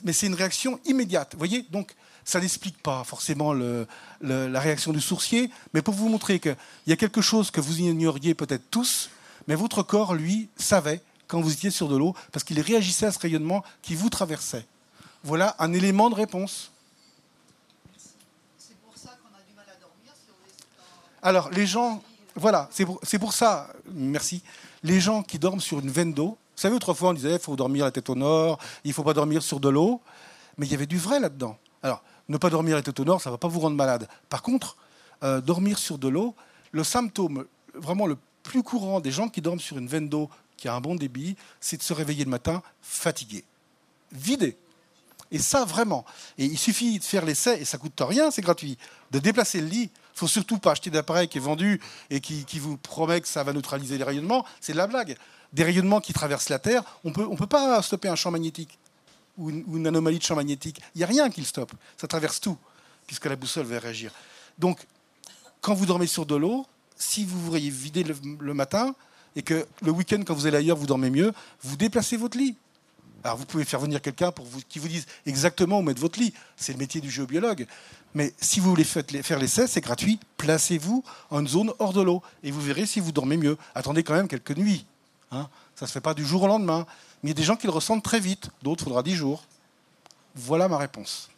Mais c'est une réaction immédiate. Vous voyez Donc, ça n'explique pas forcément le- le- la réaction du sourcier, mais pour vous montrer qu'il y a quelque chose que vous ignoriez peut-être tous, mais votre corps, lui, savait quand vous étiez sur de l'eau, parce qu'il réagissait à ce rayonnement qui vous traversait. Voilà un élément de réponse. C'est pour ça qu'on a du mal à dormir si on est Alors, les gens, voilà, c'est pour, c'est pour ça, merci, les gens qui dorment sur une veine d'eau, vous savez, autrefois on disait, il faut dormir la tête au nord, il ne faut pas dormir sur de l'eau, mais il y avait du vrai là-dedans. Alors, ne pas dormir la tête au nord, ça ne va pas vous rendre malade. Par contre, euh, dormir sur de l'eau, le symptôme vraiment le plus courant des gens qui dorment sur une veine d'eau qui a un bon débit, c'est de se réveiller le matin fatigué, vidé. Et ça, vraiment. Et il suffit de faire l'essai, et ça coûte rien, c'est gratuit, de déplacer le lit. Il faut surtout pas acheter d'appareil qui est vendu et qui vous promet que ça va neutraliser les rayonnements. C'est de la blague. Des rayonnements qui traversent la Terre, on peut, ne peut pas stopper un champ magnétique ou une, anomalie de champ magnétique. Il n'y a rien qui le stoppe. Ça traverse tout, puisque la boussole va réagir. Donc, quand vous dormez sur de l'eau, si vous voudriez vider le, le matin et que le week-end, quand vous allez ailleurs, vous dormez mieux, vous déplacez votre lit. Alors vous pouvez faire venir quelqu'un qui vous dise exactement où mettre votre lit. C'est le métier du géobiologue. Mais si vous voulez faire l'essai, c'est gratuit. Placez-vous en une zone hors de l'eau et vous verrez si vous dormez mieux. Attendez quand même quelques nuits. Hein. Ça ne se fait pas du jour au lendemain. Mais il y a des gens qui le ressentent très vite. D'autres, il faudra 10 jours. Voilà ma réponse.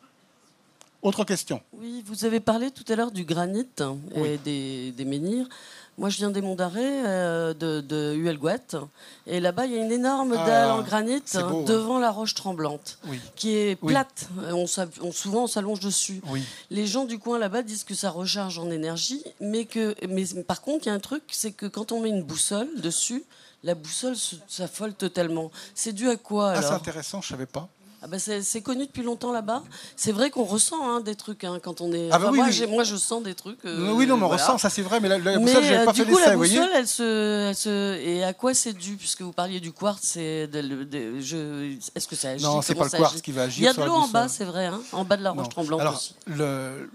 Autre question Oui, vous avez parlé tout à l'heure du granit et Oui. des, des menhirs. Moi, je viens des Monts d'Arrêt, euh, de, de. Et là-bas, il y a une énorme Ah, dalle en granit beau, hein. devant la roche tremblante, Oui. qui est Oui. plate. On, s'a- on- souvent, on s'allonge dessus. Les gens du coin là-bas disent que ça recharge en énergie, mais que, mais par contre, il y a un truc, c'est que quand on met une boussole dessus, la boussole s'affole totalement. C'est dû à quoi Ah, c'est intéressant, je ne savais pas. ah bah c'est connu depuis longtemps là-bas. C'est vrai qu'on ressent hein, des trucs hein, quand on est. Ah bah enfin, oui, moi, oui. j'ai- moi, je sens des trucs. euh, oui, non, mais on voilà. ressent, ça c'est vrai, mais la, boussole, je euh, pas du fait coup, la voyez boussole, elle se, elle se- et à quoi c'est dû Puisque vous parliez du quartz, c'est est-ce que ça agit? Non, c'est pas le quartz agit? qui va agir Il y a de l'eau en bas, c'est vrai, hein, en bas de la roche Non. tremblante Alors, aussi. le-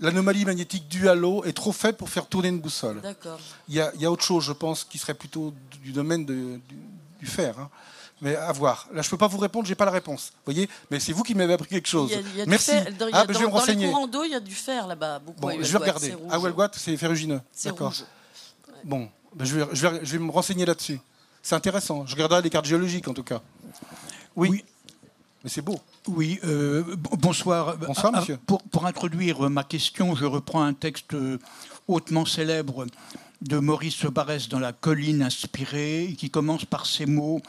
l'anomalie magnétique due à l'eau est trop faible pour faire tourner une boussole. D'accord. Il y, a, il y a autre chose, je pense, qui serait plutôt du domaine de- du, du fer. hein. Mais à voir. Là, je ne peux pas vous répondre, j'ai pas la réponse. Vous voyez Mais c'est vous qui m'avez appris quelque chose. Il y a- il y a du Merci. fer- dans- il y a ah, ben, je vais me dans les renseigner. courants d'eau, il y a du fer là-bas. Beaucoup Bon, à je vais regarder. rouge. À c'est ferrugineux. C'est D'accord. rouge. Bon, ben, je, vais, je, vais, je vais me renseigner là-dessus. C'est intéressant. Je regarderai les cartes géologiques, en tout cas. Oui. Oui. Mais c'est beau. Oui, euh, bonsoir. Bonsoir, Ah, monsieur. Pour, pour introduire ma question, je reprends un texte euh, hautement célèbre de Maurice Barrès dans La colline inspirée, qui commence par ces mots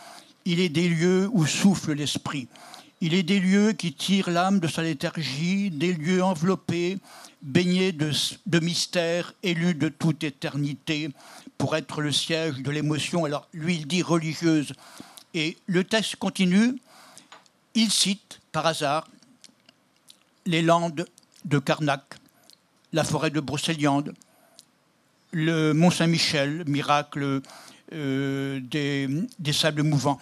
Il est des lieux où souffle l'esprit. Il est des lieux qui tirent l'âme de sa léthargie, des lieux enveloppés, baignés de, de mystères, élus de toute éternité, pour être le siège de l'émotion. Alors, lui, il dit religieuse. Et le texte continue il cite, par hasard, les landes de Carnac, la forêt de Brocéliande, le Mont Saint-Michel, miracle euh, des, des sables mouvants.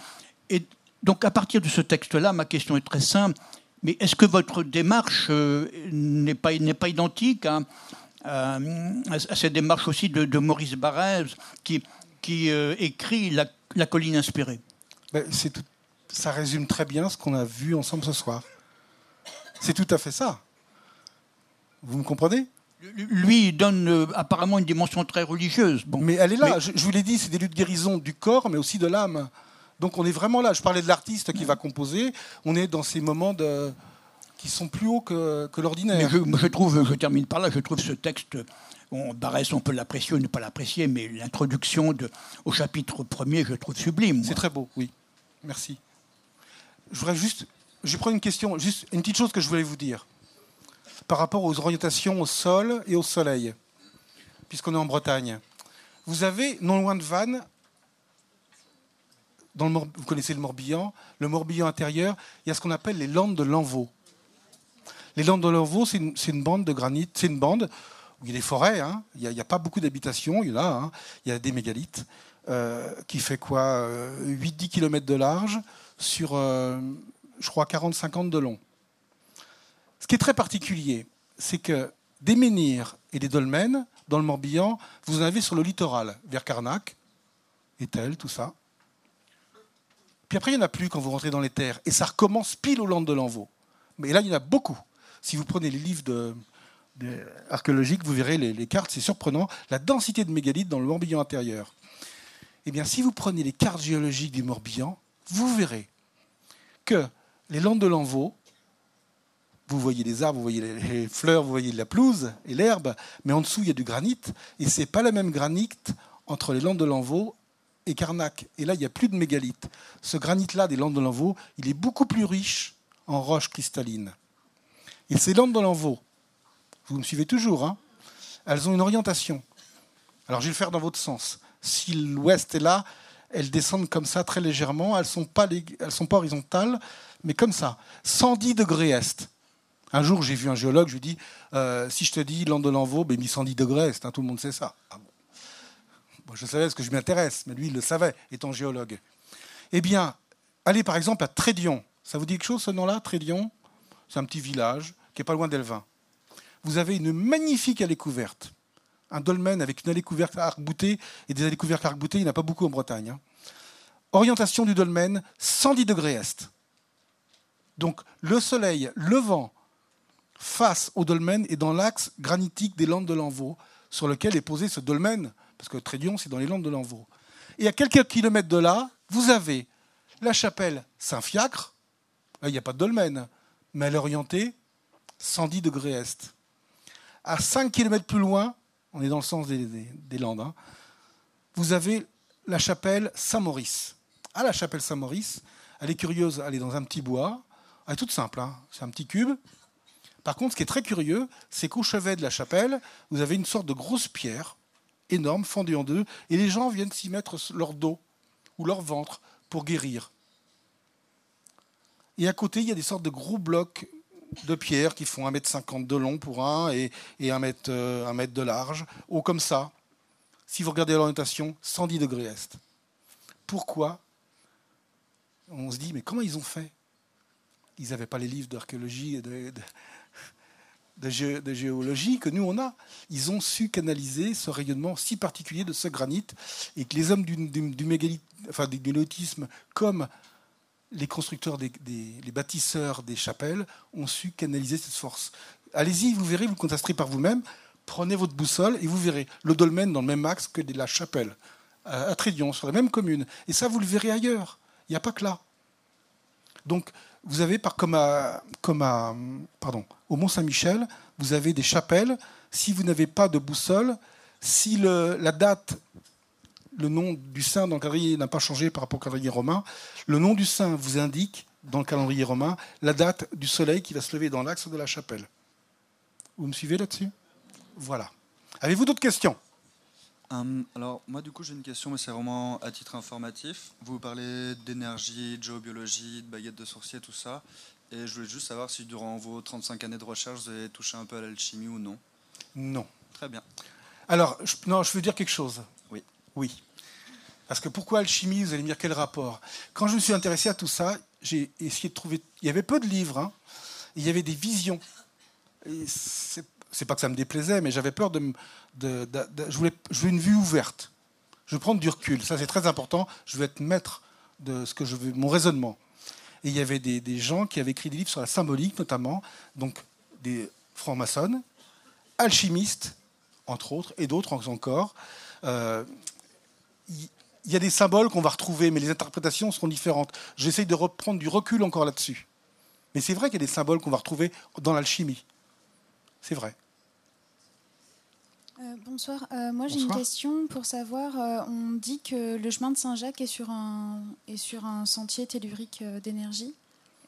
Et donc, à partir de ce texte-là, ma question est très simple. Mais est-ce que votre démarche euh, n'est pas, pas identique hein, à, à cette démarche aussi de, Maurice Barrès, qui, qui euh, écrit la, la colline inspirée? Ben, c'est tout- ça résume très bien ce qu'on a vu ensemble ce soir. C'est tout à fait ça. Vous me comprenez? Lui, il donne euh, apparemment une dimension très religieuse. Bon. Mais elle est là. Mais- Je, je vous l'ai dit, c'est des luttes de guérison du corps, mais aussi de l'âme. Donc on est vraiment là. Je parlais de l'artiste qui va composer. On est dans ces moments de... qui sont plus hauts que, l'ordinaire. je, je trouve, je termine par là, je trouve ce texte, on, Barès, on peut l'apprécier ou ne pas l'apprécier, mais l'introduction de- au chapitre premier, je trouve sublime. moi. C'est très beau, oui. Merci. Je voudrais juste. Je prendre une question, juste une petite chose que je voulais vous dire. Par rapport aux orientations au sol et au soleil, puisqu'on est en Bretagne. Vous avez, non loin de Vannes, dans le vous connaissez le Morbihan, le Morbihan intérieur, il y a ce qu'on appelle les Landes de l'Envaux. Les Landes de l'Envaux, c'est une, bande de granit, c'est une bande où il y a des forêts, hein. il n'y a, pas beaucoup d'habitations, il y en a, hein. il y a des mégalithes, qui fait quoi 8-10 km de large sur, euh, je crois, 40-50 de long. Ce qui est très particulier, c'est que des menhirs et des dolmens, dans le Morbihan, vous en avez sur le littoral, vers Carnac, Etel, tout ça. Puis après, il n'y en a plus quand vous rentrez dans les terres. Et ça recommence pile au Landes de l'Envaux. Mais là, il y en a beaucoup. Si vous prenez les livres archéologiques, vous verrez les cartes, c'est surprenant, la densité de mégalithes dans le Morbihan intérieur. Eh bien, si vous prenez les cartes géologiques du Morbihan, vous verrez que les Landes de l'Envaux, vous voyez les arbres, vous voyez les, fleurs, vous voyez la pelouse et l'herbe, mais en dessous, il y a du granit. Et c'est pas le même granit entre les Landes de l'Envaux et Carnac. Et là, il n'y a plus de mégalithes. Ce granit-là des Landes de l'Envaux, il est beaucoup plus riche en roches cristallines. Et ces Landes de l'Envaux, vous me suivez toujours, hein elles ont une orientation. Alors, je vais le faire dans votre sens. Si l'ouest est là, elles descendent comme ça très légèrement. Elles sont, sont pas horizontales, mais comme ça. 110 degrés est. Un jour, j'ai vu un géologue, je lui dis euh, si je te dis Land de l'Envaux, ben, mis 110 degrés est, hein, tout le monde sait ça. Ah je savais parce que je m'intéresse, mais lui, il le savait, étant géologue. Eh bien, allez par exemple à Trédion. Ça vous dit quelque chose ce nom-là, Trédion? C'est un petit village qui est pas loin d'Elvin. Vous avez une magnifique allée couverte. Un dolmen avec une allée couverte arc-boutée et des allées couvertes arc-boutées, il n'y en a pas beaucoup en Bretagne. hein. Orientation du dolmen, 110 degrés est. Donc le soleil levant face au dolmen et dans l'axe granitique des Landes de l'Envaux, sur lequel est posé ce dolmen, parce que Trédion, c'est dans les Landes de l'Envaux. Et à quelques kilomètres de là, vous avez la chapelle Saint-Fiacre. Il n'y a pas de dolmen, mais elle est orientée 110 degrés est. À 5 km plus loin, on est dans le sens des, des- des Landes, hein, vous avez la chapelle Saint-Maurice. À la chapelle Saint-Maurice, elle est curieuse, elle est dans un petit bois. Elle est toute simple, hein, c'est un petit cube. Par contre, ce qui est très curieux, c'est qu'au chevet de la chapelle, vous avez une sorte de grosse pierre énorme, fendue en deux, et les gens viennent s'y mettre leur dos ou leur ventre pour guérir. Et à côté, il y a des sortes de gros blocs de pierre qui font 1m50 de long pour un et, et 1, mètre, euh, 1 mètre de large, haut comme ça. Si vous regardez l'orientation, 110 degrés est. Pourquoi On se dit, mais comment ils ont fait? Ils n'avaient pas les livres d'archéologie et de, de- de gé- de géologie que nous on a. Ils ont su canaliser ce rayonnement si particulier de ce granit et que les hommes du, du, comme les constructeurs, les bâtisseurs des chapelles, ont su canaliser cette force. Allez-y, vous verrez, vous constaterez par vous-même. Prenez votre boussole et vous verrez le dolmen dans le même axe que la chapelle, à Trédion, sur la même commune. Et ça, vous le verrez ailleurs. Il n'y a pas que là. Donc, vous avez, par, comme, comme à, pardon, au Mont-Saint-Michel, vous avez des chapelles. Si vous n'avez pas de boussole, si le- la date, le nom du saint dans le calendrier n'a pas changé par rapport au calendrier romain, le nom du saint vous indique, dans le calendrier romain, la date du soleil qui va se lever dans l'axe de la chapelle. Vous me suivez là-dessus? Voilà. Avez-vous d'autres questions? Hum, alors, moi, du coup, j'ai une question, mais c'est vraiment à titre informatif. Vous parlez d'énergie, de géobiologie, de baguettes de sorcier, tout ça. Et je voulais juste savoir si, durant vos 35 années de recherche, vous avez touché un peu à l'alchimie ou non. Non. Très bien. Alors, je, non, je veux dire quelque chose. Oui. Parce que pourquoi alchimie Vous allez me dire quel rapport? Quand je me suis intéressé à tout ça, j'ai essayé de trouver. Il y avait peu de livres. hein. il y avait des visions. C'est pas que ça me déplaisait, mais j'avais peur de, me- je, voulais, une vue ouverte. Je veux prendre du recul. Ça, c'est très important. Je veux être maître de ce que je veux, mon raisonnement. Et il y avait des, gens qui avaient écrit des livres sur la symbolique, notamment, donc des francs-maçonnes, alchimistes, entre autres, et d'autres encore. Euh, Il y a des symboles qu'on va retrouver, mais les interprétations seront différentes. J'essaye de reprendre du recul encore là-dessus. Mais c'est vrai qu'il y a des symboles qu'on va retrouver dans l'alchimie. C'est vrai. Euh, bonsoir. Euh, moi, j'ai une question pour savoir. euh, on dit que le chemin de Saint-Jacques est sur un est sur un sentier tellurique euh, d'énergie.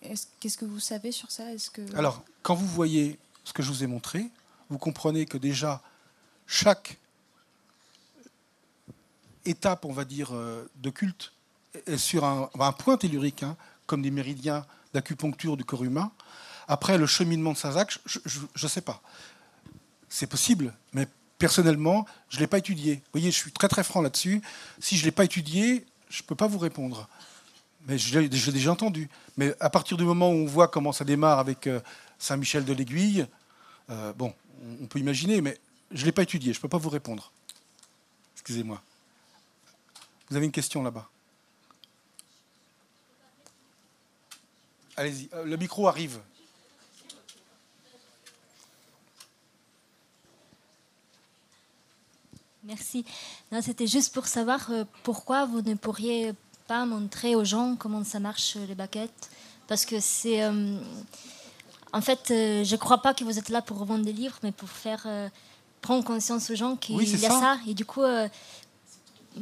Est-ce- Qu'est-ce que vous savez sur ça? Est-ce que Alors, quand vous voyez ce que je vous ai montré, vous comprenez que déjà, chaque étape, on va dire, euh, de culte est sur un, point tellurique, hein, comme des méridiens d'acupuncture du corps humain. Après, le cheminement de Saint-Jacques, je ne sais pas. C'est possible, mais personnellement, je ne l'ai pas étudié. Vous voyez, je suis très très franc là-dessus. Si je ne l'ai pas étudié, je ne peux pas vous répondre. Mais je l'ai déjà entendu. Mais à partir du moment où on voit comment ça démarre avec euh, Saint-Michel de l'Aiguille, euh, bon, on- on peut imaginer, mais je ne l'ai pas étudié. Je ne peux pas vous répondre. Excusez-moi. Vous avez une question là-bas Allez-y, euh, le micro arrive. Merci. Non, C'était juste pour savoir euh, pourquoi vous ne pourriez pas montrer aux gens comment ça marche euh, les baguettes? Parce que c'est. euh, en fait, euh, je ne crois pas que vous êtes là pour vendre des livres, mais pour faire euh, prendre conscience aux gens qu'il Oui, y a ça. ça. Et du coup,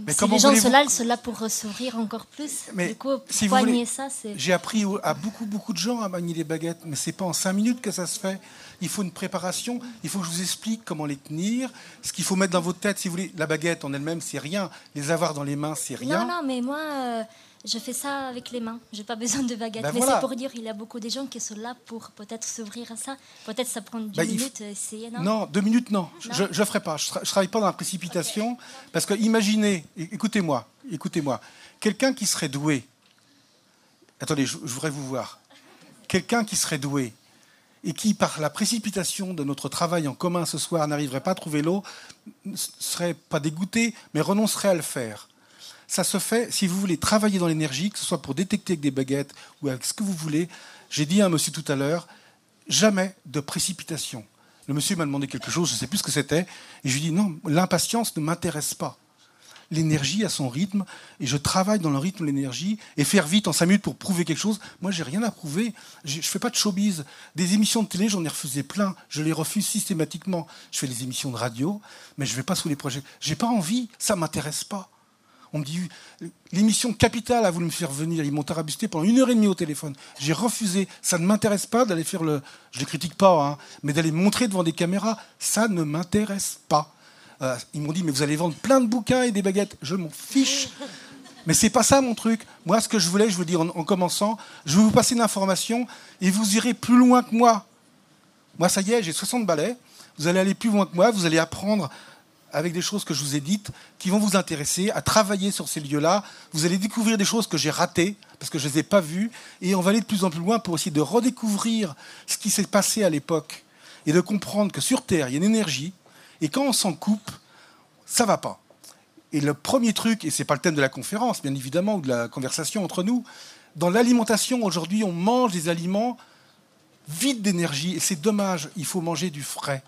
Mais si les gens là, ils sont là pour euh, s'ouvrir encore plus. Mais du coup, si vous voulez- ça c'est... J'ai appris à beaucoup, beaucoup de gens à manier les baguettes, mais c'est pas en cinq minutes que ça se fait. Il faut une préparation, il faut que je vous explique comment les tenir, ce qu'il faut mettre dans votre tête. Si vous voulez, la baguette en elle-même, c'est rien. Les avoir dans les mains, c'est rien. Non, non, mais moi, euh, je fais ça avec les mains. J'ai pas besoin de baguette. Ben mais voilà. c'est pour dire, il y a beaucoup de gens qui sont là pour peut-être s'ouvrir à ça. Peut-être ça prend 10 Ben, minutes, euh, essayer, non Non, deux minutes, non. Je- Non. Je ne ferai pas. Je ne travaille pas dans la précipitation. Parce que imaginez, écoutez-moi, écoutez-moi, quelqu'un qui serait doué. Attendez, je, je voudrais vous voir. Quelqu'un qui serait doué et qui, par la précipitation de notre travail en commun ce soir, n'arriverait pas à trouver l'eau, ne serait pas dégoûté, mais renoncerait à le faire. Ça se fait, si vous voulez travailler dans l'énergie, que ce soit pour détecter avec des baguettes ou avec ce que vous voulez. J'ai dit à un monsieur tout à l'heure, jamais de précipitation. Le monsieur m'a demandé quelque chose, je ne sais plus ce que c'était, et je lui ai dit non, l'impatience ne m'intéresse pas. L'énergie a son rythme, et je travaille dans le rythme de l'énergie, et faire vite en cinq minutes pour prouver quelque chose, moi j'ai rien à prouver, je ne fais pas de showbiz. Des émissions de télé, j'en ai refusé plein, je les refuse systématiquement. Je fais des émissions de radio, mais je ne vais pas sous les projets. J'ai pas envie, ça ne m'intéresse pas. On me dit, l'émission Capital a voulu me faire venir, ils m'ont tarabusté pendant une heure et demie au téléphone. J'ai refusé, ça ne m'intéresse pas d'aller faire le... Je ne les critique pas, hein, mais d'aller montrer devant des caméras, ça ne m'intéresse pas. Euh, ils m'ont dit, mais vous allez vendre plein de bouquins et des baguettes. Je m'en fiche. Mais c'est pas ça mon truc. Moi, ce que je voulais, je veux dire en, en commençant, je vais vous passer une information et vous irez plus loin que moi. Moi, ça y est, j'ai 60 balais. Vous allez aller plus loin que moi. Vous allez apprendre avec des choses que je vous ai dites qui vont vous intéresser à travailler sur ces lieux-là. Vous allez découvrir des choses que j'ai ratées parce que je ne les ai pas vues. Et on va aller de plus en plus loin pour essayer de redécouvrir ce qui s'est passé à l'époque et de comprendre que sur Terre, il y a une énergie. Et quand on s'en coupe, ça va pas. Et le premier truc, et c'est pas le thème de la conférence, bien évidemment, ou de la conversation entre nous, dans l'alimentation, aujourd'hui, on mange des aliments vides d'énergie, et c'est dommage, il faut manger du frais.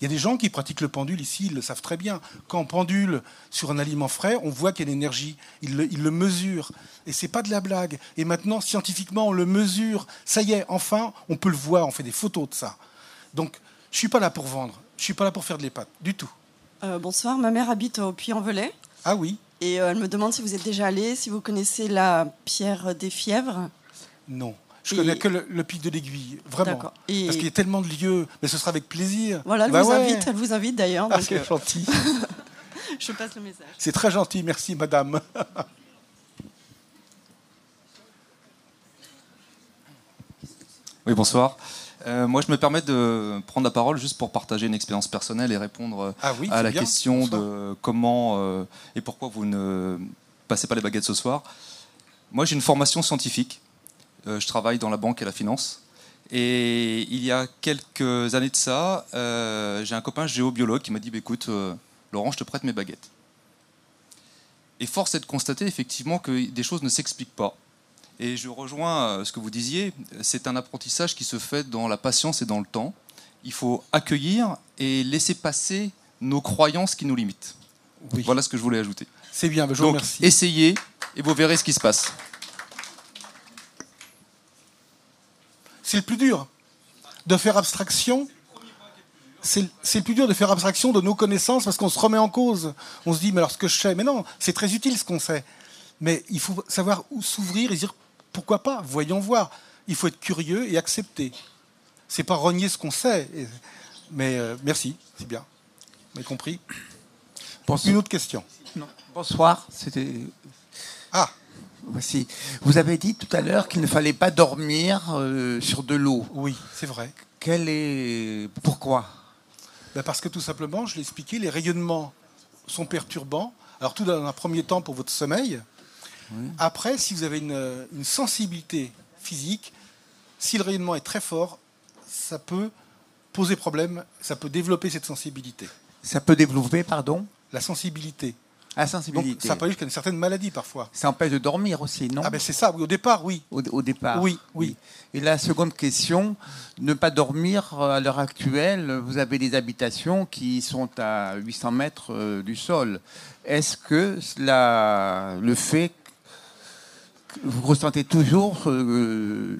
Il y a des gens qui pratiquent le pendule ici, ils le savent très bien. Quand on pendule sur un aliment frais, on voit qu'il y a de l'énergie. Ils le, ils le mesurent. Et c'est pas de la blague. Et maintenant, scientifiquement, on le mesure. Ça y est, enfin, on peut le voir. On fait des photos de ça. Donc, je suis pas là pour vendre. Je suis pas là pour faire de l'épate. Du tout. Euh, bonsoir, ma mère habite au Puy-en-Velay. Ah oui Et euh, elle me demande si vous êtes déjà allé, si vous connaissez la pierre des fièvres. Non. Je Et- connais que le, le pic de l'aiguille. Vraiment. Et- Parce qu'il y a tellement de lieux. Mais ce sera avec plaisir. Voilà, elle Bah vous ouais. invite, elle vous invite d'ailleurs. Ah, c'est euh, gentil. Je passe le message. C'est très gentil. Merci, madame. Oui, bonsoir. Euh, moi, je me permets de prendre la parole juste pour partager une expérience personnelle et répondre euh, Ah oui, à la bien. question Bonsoir. de comment euh, et pourquoi vous ne passez pas les baguettes ce soir. Moi, j'ai une formation scientifique. Euh, je travaille dans la banque et la finance. Et il y a quelques années de ça, j'ai un copain géobiologue qui m'a dit bah, écoute, Laurent, je te prête mes baguettes. Et force est de constater effectivement que des choses ne s'expliquent pas. Et je rejoins euh, ce que vous disiez, c'est un apprentissage qui se fait dans la patience et dans le temps. Il faut accueillir et laisser passer nos croyances qui nous limitent. Voilà ce que je voulais ajouter. C'est bien, je vous Donc, remercie. essayez et vous verrez ce qui se passe. C'est le plus dur de faire abstraction. C'est le plus dur de faire abstraction de nos connaissances parce qu'on se remet en cause. On se dit, mais alors ce que je sais, mais non, c'est très utile ce qu'on sait. Mais il faut savoir où s'ouvrir et dire, pourquoi pas, voyons voir. Il faut être curieux et accepter. C'est pas renier ce qu'on sait. Mais euh, merci, c'est bien. Vous avez compris Une autre question. Bonsoir, c'était. Ah Voici. Vous avez dit tout à l'heure qu'il ne fallait pas dormir euh, sur de l'eau. Oui, c'est vrai. Quel est. Pourquoi? Ben Parce que tout simplement, je l'ai expliqué, les rayonnements sont perturbants. Alors tout dans un premier temps pour votre sommeil. Après, si vous avez une, une sensibilité physique, si le rayonnement est très fort, ça peut poser problème, ça peut développer cette sensibilité. Ça peut développer, pardon La sensibilité. La Donc sensibilité. ça peut aller jusqu'à une certaine maladie parfois. Ça empêche de dormir aussi, non Ah ben c'est ça, oui, au départ, oui. Au, au départ Oui, oui. Et la seconde question, ne pas dormir euh, à l'heure actuelle, vous avez des habitations qui sont à 800 mètres euh, du sol. Est-ce que la, le fait vous ressentez toujours euh,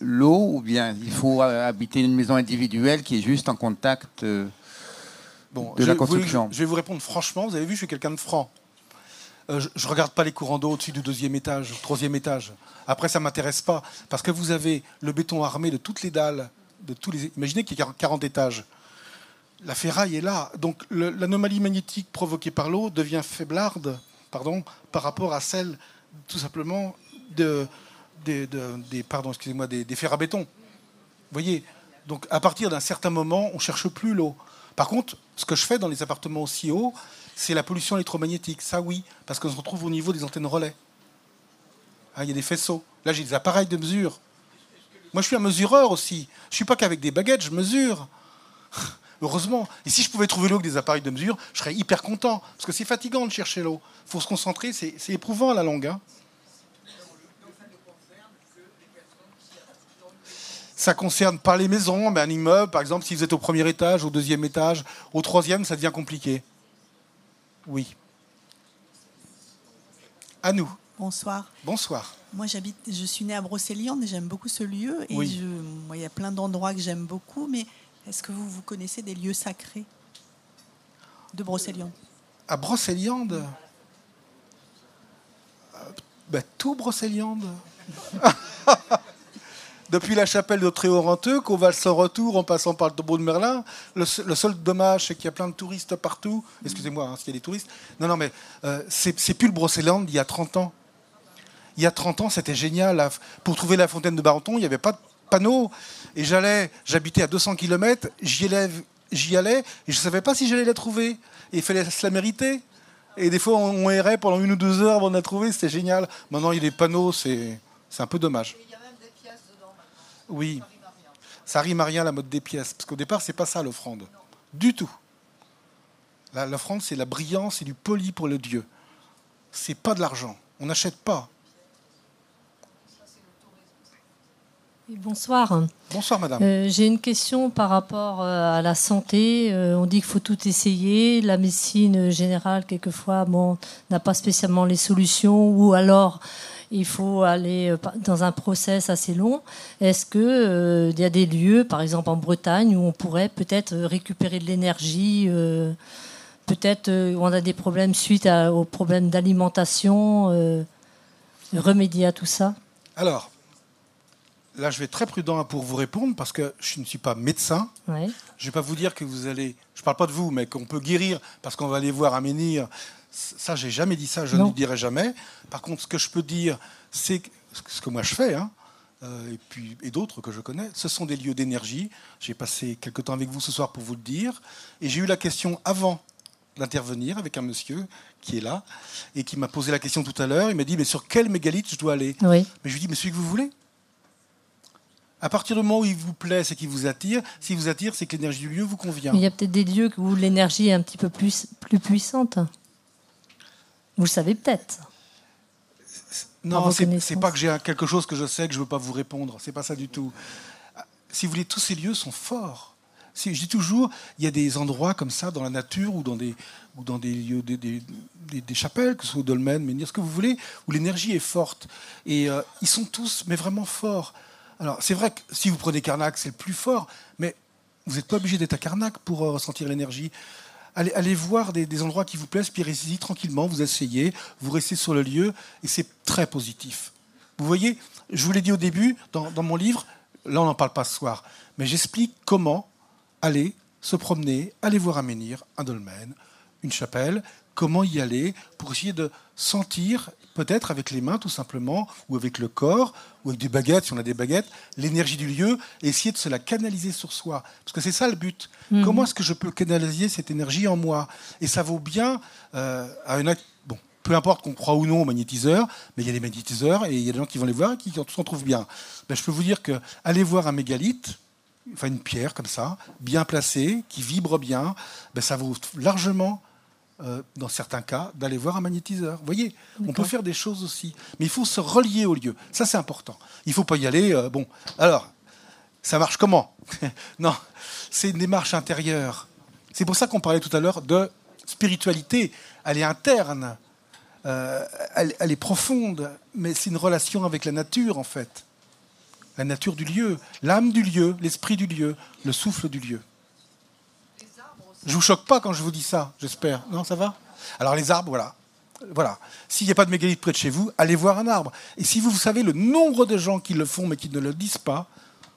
l'eau ou bien il faut habiter une maison individuelle qui est juste en contact euh, Bon, de la vous- construction? je vais vous répondre franchement. Vous avez vu, je suis quelqu'un de franc. Euh, je ne regarde pas les courants d'eau au-dessus du deuxième étage, troisième étage. Après, ça ne m'intéresse pas. Parce que vous avez le béton armé de toutes les dalles. De tous les... Imaginez qu'il y a 40 étages. La ferraille est là. Donc l'anomalie magnétique provoquée par l'eau devient faiblarde pardon, par rapport à celle, tout simplement, de, de- pardon, excusez-moi, des, des fers à béton. Vous voyez Donc à partir d'un certain moment, on ne cherche plus l'eau. Par contre, ce que je fais dans les appartements aussi hauts, c'est la pollution électromagnétique. Ça, oui, parce qu'on se retrouve au niveau des antennes relais. Hein, Il y a des faisceaux. Là, j'ai des appareils de mesure. Moi, je suis un mesureur aussi. Je suis pas qu'avec des baguettes, je mesure. Heureusement. Et si je pouvais trouver l'eau avec des appareils de mesure, je serais hyper content. Parce que c'est fatigant de chercher l'eau. Il faut se concentrer, c'est c'est éprouvant à la longue. hein. Ça concerne pas les maisons, mais un immeuble, par exemple, si vous êtes au premier étage, au deuxième étage, au troisième, ça devient compliqué. Oui. À nous. Bonsoir. Bonsoir. Moi, j'habite, je suis née à Brocéliande et j'aime beaucoup ce lieu. Et Oui. je, moi, il y a plein d'endroits que j'aime beaucoup, mais est-ce que vous, vous connaissez des lieux sacrés de Brocéliande? À Brocéliande? Ben, Tout Brocéliande Depuis la chapelle de Tréorenteux, qu'on va sans retour en passant par le tombeau de Merlin, le, se- le seul dommage, c'est qu'il y a plein de touristes partout. Excusez-moi hein, s'il y a des touristes. Non, non, mais euh, c'est plus le Brocéliande d'il y a 30 ans. Il y a 30 ans, c'était génial. Pour trouver la fontaine de Barenton, il n'y avait pas de panneau. Et j'allais, j'habitais à 200 km, j'y allais, j'y allais, et je ne savais pas si j'allais la trouver. Et il fallait se la mériter. Et des fois, on, on errait pendant une ou deux heures avant de la trouver, c'était génial. Maintenant, il y a des panneaux, c'est c'est un peu dommage. Oui. Ça rime à rien la mode des pièces. Parce qu'au départ, c'est pas ça l'offrande. Du tout. L'offrande, c'est la brillance et du poli pour le Dieu. C'est pas de l'argent. On n'achète pas. Bonsoir. Bonsoir, madame. Euh, J'ai une question par rapport euh, à la santé. Euh, on dit qu'il faut tout essayer. La médecine générale, quelquefois, bon, n'a pas spécialement les solutions, ou alors il faut aller euh, dans un process assez long. Est-ce que euh, il y a des lieux, par exemple en Bretagne, où on pourrait peut-être euh, récupérer de l'énergie euh, Peut-être euh, on a des problèmes suite à- aux problèmes d'alimentation, remédier à tout ça? Alors, là, je vais être très prudent pour vous répondre parce que je ne suis pas médecin. Ouais. Je ne vais pas vous dire que vous allez. Je ne parle pas de vous, mais qu'on peut guérir parce qu'on va aller voir un menhir. Ça, j'ai jamais dit ça, je ne le dirai jamais. Par contre, ce que je peux dire, c'est ce que moi je fais, hein, euh, et puis et d'autres que je connais, ce sont des lieux d'énergie. J'ai passé quelque temps avec vous ce soir pour vous le dire, et j'ai eu la question avant d'intervenir avec un monsieur qui est là et qui m'a posé la question tout à l'heure. Il m'a dit mais sur quel mégalithe je dois aller Oui. Mais je lui dis mais celui que vous voulez. À partir du moment où il vous plaît, c'est qu'il vous attire. S'il vous attire, c'est que l'énergie du lieu vous convient. Il y a peut-être des lieux où l'énergie est un petit peu plus, plus puissante. Vous le savez peut-être. Non, c'est pas que j'ai quelque chose que je sais que je veux pas vous répondre. C'est pas ça du tout. Si vous voulez, tous ces lieux sont forts. Si, je dis toujours, il y a des endroits comme ça dans la nature ou dans des, ou dans des lieux, des, des- des- des chapelles, que ce soit au dolmen, mais ce que vous voulez, où l'énergie est forte. Et euh, ils sont tous, mais vraiment forts. Alors, c'est vrai que si vous prenez Karnak, c'est le plus fort, mais vous n'êtes pas obligé d'être à Karnak pour euh, ressentir l'énergie. Allez, voir des, endroits qui vous plaisent, puis restez-y tranquillement, vous essayez, vous restez sur le lieu, et c'est très positif. Vous voyez, je vous l'ai dit au début, dans, dans mon livre, là on n'en parle pas ce soir, mais j'explique comment aller se promener, aller voir un menhir, un dolmen, une chapelle, comment y aller pour essayer de sentir, peut-être avec les mains tout simplement, ou avec le corps, ou avec des baguettes, si on a des baguettes, l'énergie du lieu, et essayer de se la canaliser sur soi. Parce que c'est ça le but. Mhm. Comment est-ce que je peux canaliser cette énergie en moi? Et ça vaut bien euh, à une... Bon, peu importe qu'on croit ou non aux magnétiseurs, mais il y a des magnétiseurs et il y a des gens qui vont les voir et qui s'en trouvent bien. Ben, je peux vous dire que aller voir un mégalithe, enfin une pierre comme ça, bien placée, qui vibre bien, ben, ça vaut largement, euh, dans certains cas, d'aller voir un magnétiseur. Vous voyez, on peut faire des choses aussi, mais il faut se relier au lieu. Ça, c'est important. Il ne faut pas y aller. euh, bon, alors, ça marche comment? Non, c'est une démarche intérieure. C'est pour ça qu'on parlait tout à l'heure de spiritualité. Elle est interne, euh, elle, elle est profonde, mais c'est une relation avec la nature en fait. La nature du lieu, l'âme du lieu, l'esprit du lieu, le souffle du lieu. Je vous choque pas quand je vous dis ça, j'espère. Non, ça va Alors les arbres, voilà. Voilà. S'il n'y a pas de mégalithe près de chez vous, allez voir un arbre. Et si vous savez le nombre de gens qui le font mais qui ne le disent pas,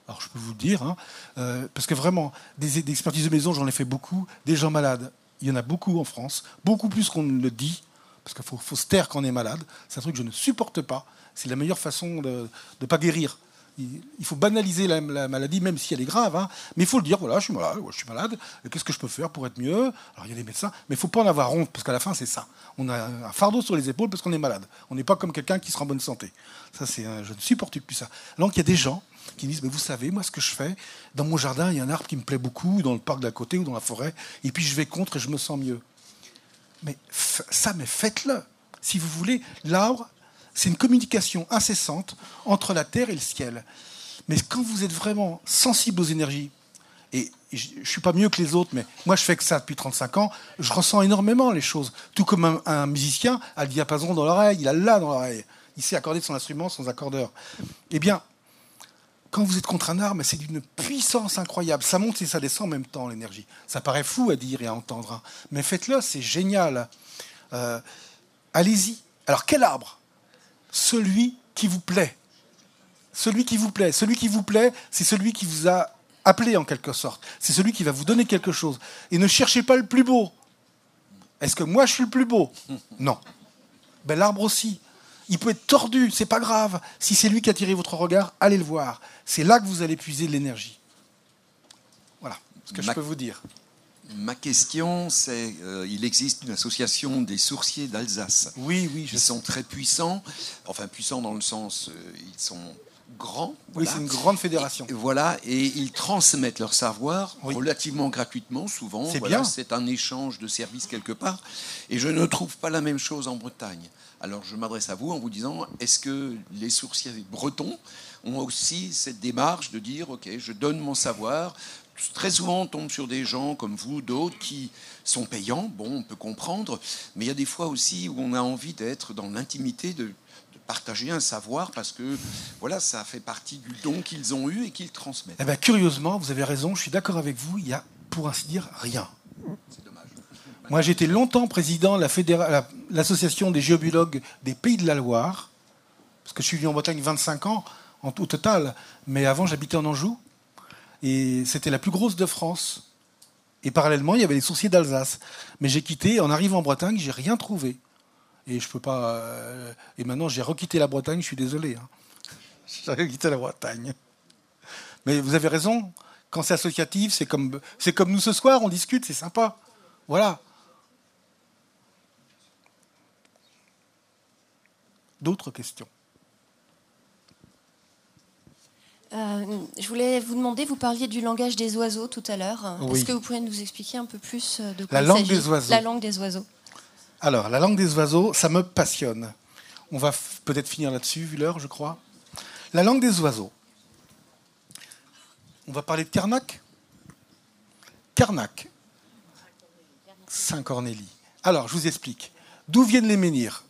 alors je peux vous le dire, hein, euh, parce que vraiment, des, des expertises de maison, j'en ai fait beaucoup, des gens malades, il y en a beaucoup en France, beaucoup plus qu'on ne le dit, parce qu'il faut, faut se taire quand on est malade. C'est un truc que je ne supporte pas. C'est la meilleure façon de ne pas guérir. Il, faut banaliser la, la maladie, même si elle est grave. hein. Mais il faut le dire, voilà, je suis malade, je suis malade, qu'est-ce que je peux faire pour être mieux? Alors il y a des médecins, mais il ne faut pas en avoir honte, parce qu'à la fin, c'est ça. On a un fardeau sur les épaules parce qu'on est malade. On n'est pas comme quelqu'un qui sera en bonne santé. Ça, c'est, je ne supporte plus ça. Donc il y a des gens qui disent, mais vous savez, moi, ce que je fais, dans mon jardin, il y a un arbre qui me plaît beaucoup, dans le parc d'à côté ou dans la forêt, et puis je vais contre et je me sens mieux. Mais ça, mais faites-le. Si vous voulez, l'arbre, c'est une communication incessante entre la terre et le ciel. Mais quand vous êtes vraiment sensible aux énergies, et je ne suis pas mieux que les autres, mais moi je fais que ça depuis 35 ans, je ressens énormément les choses. Tout comme un, musicien a le diapason dans l'oreille, il a là dans l'oreille. Il sait accorder son instrument sans accordeur. Eh bien, quand vous êtes contre un arbre, c'est d'une puissance incroyable. Ça monte et ça descend en même temps, l'énergie. Ça paraît fou à dire et à entendre. hein. Mais faites-le, c'est génial. Euh, Allez-y. Alors, quel arbre? Celui qui vous plaît. Celui qui vous plaît. Celui qui vous plaît, c'est celui qui vous a appelé en quelque sorte. C'est celui qui va vous donner quelque chose. Et ne cherchez pas le plus beau. Est-ce que moi je suis le plus beau? Non. Ben, l'arbre aussi. Il peut être tordu, c'est pas grave. Si c'est lui qui a attiré votre regard, allez le voir. C'est là que vous allez puiser de l'énergie. Voilà ce que je peux vous dire. Ma question, c'est euh, il existe une association des sourciers d'Alsace. Oui, oui. Ils sont très puissants, enfin puissants dans le sens, euh, ils sont grands. Oui, c'est une grande fédération. Et, voilà, et ils transmettent leur savoir relativement gratuitement, souvent. C'est Voilà, bien. C'est un échange de services quelque part. Et je ne trouve pas la même chose en Bretagne. Alors je m'adresse à vous en vous disant, est-ce que les sourciers bretons ont aussi cette démarche de dire, ok, je donne mon savoir. Très souvent, on tombe sur des gens comme vous, d'autres, qui sont payants. Bon, on peut comprendre. Mais il y a des fois aussi où on a envie d'être dans l'intimité de, de partager un savoir parce que voilà, ça fait partie du don qu'ils ont eu et qu'ils transmettent. Eh ben, curieusement, vous avez raison, je suis d'accord avec vous, il y a, pour ainsi dire, rien. Moi, j'ai été longtemps président de la fédéra- la- l'association des géobiologues des Pays de la Loire, parce que je suis venu en Bretagne 25 ans en, au total, mais avant, j'habitais en Anjou, et c'était la plus grosse de France. Et parallèlement, il y avait les sourciers d'Alsace. Mais j'ai quitté, en arrivant en Bretagne, j'ai rien trouvé. Et je peux pas. euh, et maintenant, j'ai requitté la Bretagne, je suis désolé. hein. J'ai requitté la Bretagne. Mais vous avez raison. Quand c'est associatif, c'est comme, c'est comme nous ce soir, on discute, c'est sympa. Voilà. D'autres questions? Euh, je voulais vous demander, vous parliez du langage des oiseaux tout à l'heure. Oui. Est-ce que vous pourriez nous expliquer un peu plus euh, de quoi La il langue s'agit des oiseaux. La langue des oiseaux. Alors, la langue des oiseaux, ça me passionne. On va peut-être finir là-dessus, vu l'heure, je crois. La langue des oiseaux. On va parler de Carnac. Carnac. Saint-Cornélie. Alors, je vous explique. D'où viennent les menhirs?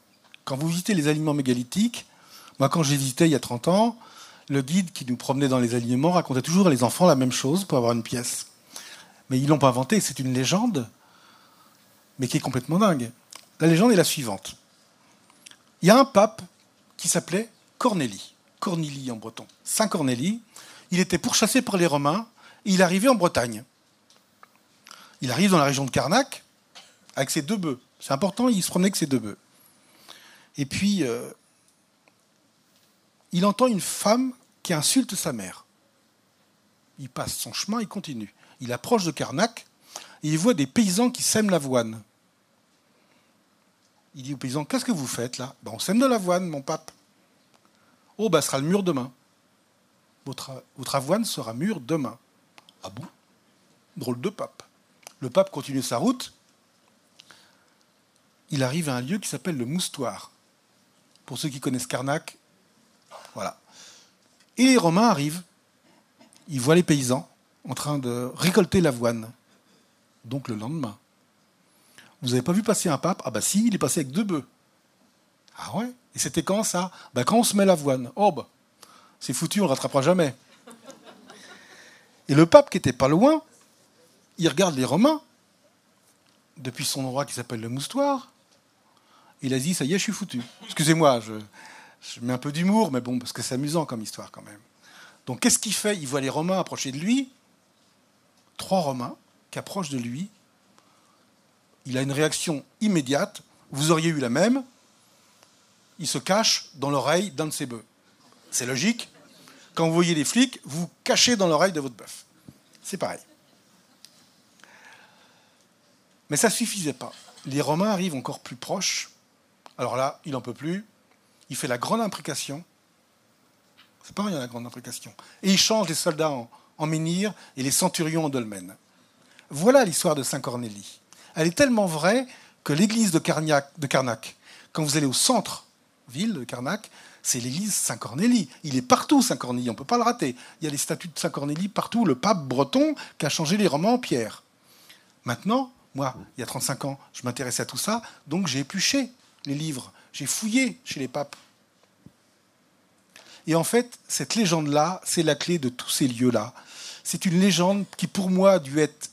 Quand vous visitez les aliments mégalithiques, moi, quand j'ai visité il y a 30 ans, le guide qui nous promenait dans les aliments racontait toujours à les enfants la même chose pour avoir une pièce. Mais ils ne l'ont pas inventé, c'est une légende, mais qui est complètement dingue. La légende est la suivante. Il y a un pape qui s'appelait Cornélie. Cornélie en breton. Saint Cornélie. Il était pourchassé par les Romains et il arrivait en Bretagne. Il arrive dans la région de Carnac avec ses deux bœufs. C'est important, il se promenait avec ses deux bœufs. Et puis, euh, il entend une femme qui insulte sa mère. Il passe son chemin, il continue. Il approche de Carnac et il voit des paysans qui sèment l'avoine. Il dit aux paysans Qu'est-ce que vous faites là? Ben, On sème de l'avoine, mon pape. Oh, ben, ce sera le mur demain. Votre, votre avoine sera mûre demain. Ah bon? Drôle de pape. Le pape continue sa route. Il arrive à un lieu qui s'appelle le Moustoir. Pour ceux qui connaissent Carnac, voilà. Et les Romains arrivent. Ils voient les paysans en train de récolter l'avoine. Donc le lendemain. Vous n'avez pas vu passer un pape? Ah bah si, il est passé avec deux bœufs. Ah ouais? Et c'était quand ça? Bah Quand on se met l'avoine. Oh bah, c'est foutu, on ne rattrapera jamais. Et le pape qui était pas loin, il regarde les Romains, depuis son endroit qui s'appelle le Moustoir. Il a dit, ça y est, je suis foutu. Excusez-moi, je, je mets un peu d'humour, mais bon, parce que c'est amusant comme histoire quand même. Donc qu'est-ce qu'il fait? Il voit les Romains approcher de lui, trois Romains qui approchent de lui. Il a une réaction immédiate. Vous auriez eu la même. Il se cache dans l'oreille d'un de ses bœufs. C'est logique. Quand vous voyez les flics, vous vous cachez dans l'oreille de votre bœuf. C'est pareil. Mais ça ne suffisait pas. Les Romains arrivent encore plus proches. Alors là, il n'en peut plus. Il fait la grande imprécation. C'est pas rien la grande imprécation. Et il change les soldats en, en menhirs et les centurions en dolmens. Voilà l'histoire de Saint Cornélie. Elle est tellement vraie que l'église de, Carnac, de Carnac, quand vous allez au centre ville de Carnac, c'est l'église Saint Cornélie. Il est partout Saint Cornélie, on ne peut pas le rater. Il y a les statues de Saint Cornélie partout, le pape breton qui a changé les romans en pierre. Maintenant, moi, il y a 35 ans, je m'intéressais à tout ça, donc j'ai épluché les livres, j'ai fouillé chez les papes. Et en fait, cette légende-là, c'est la clé de tous ces lieux-là. C'est une légende qui, pour moi, dû être.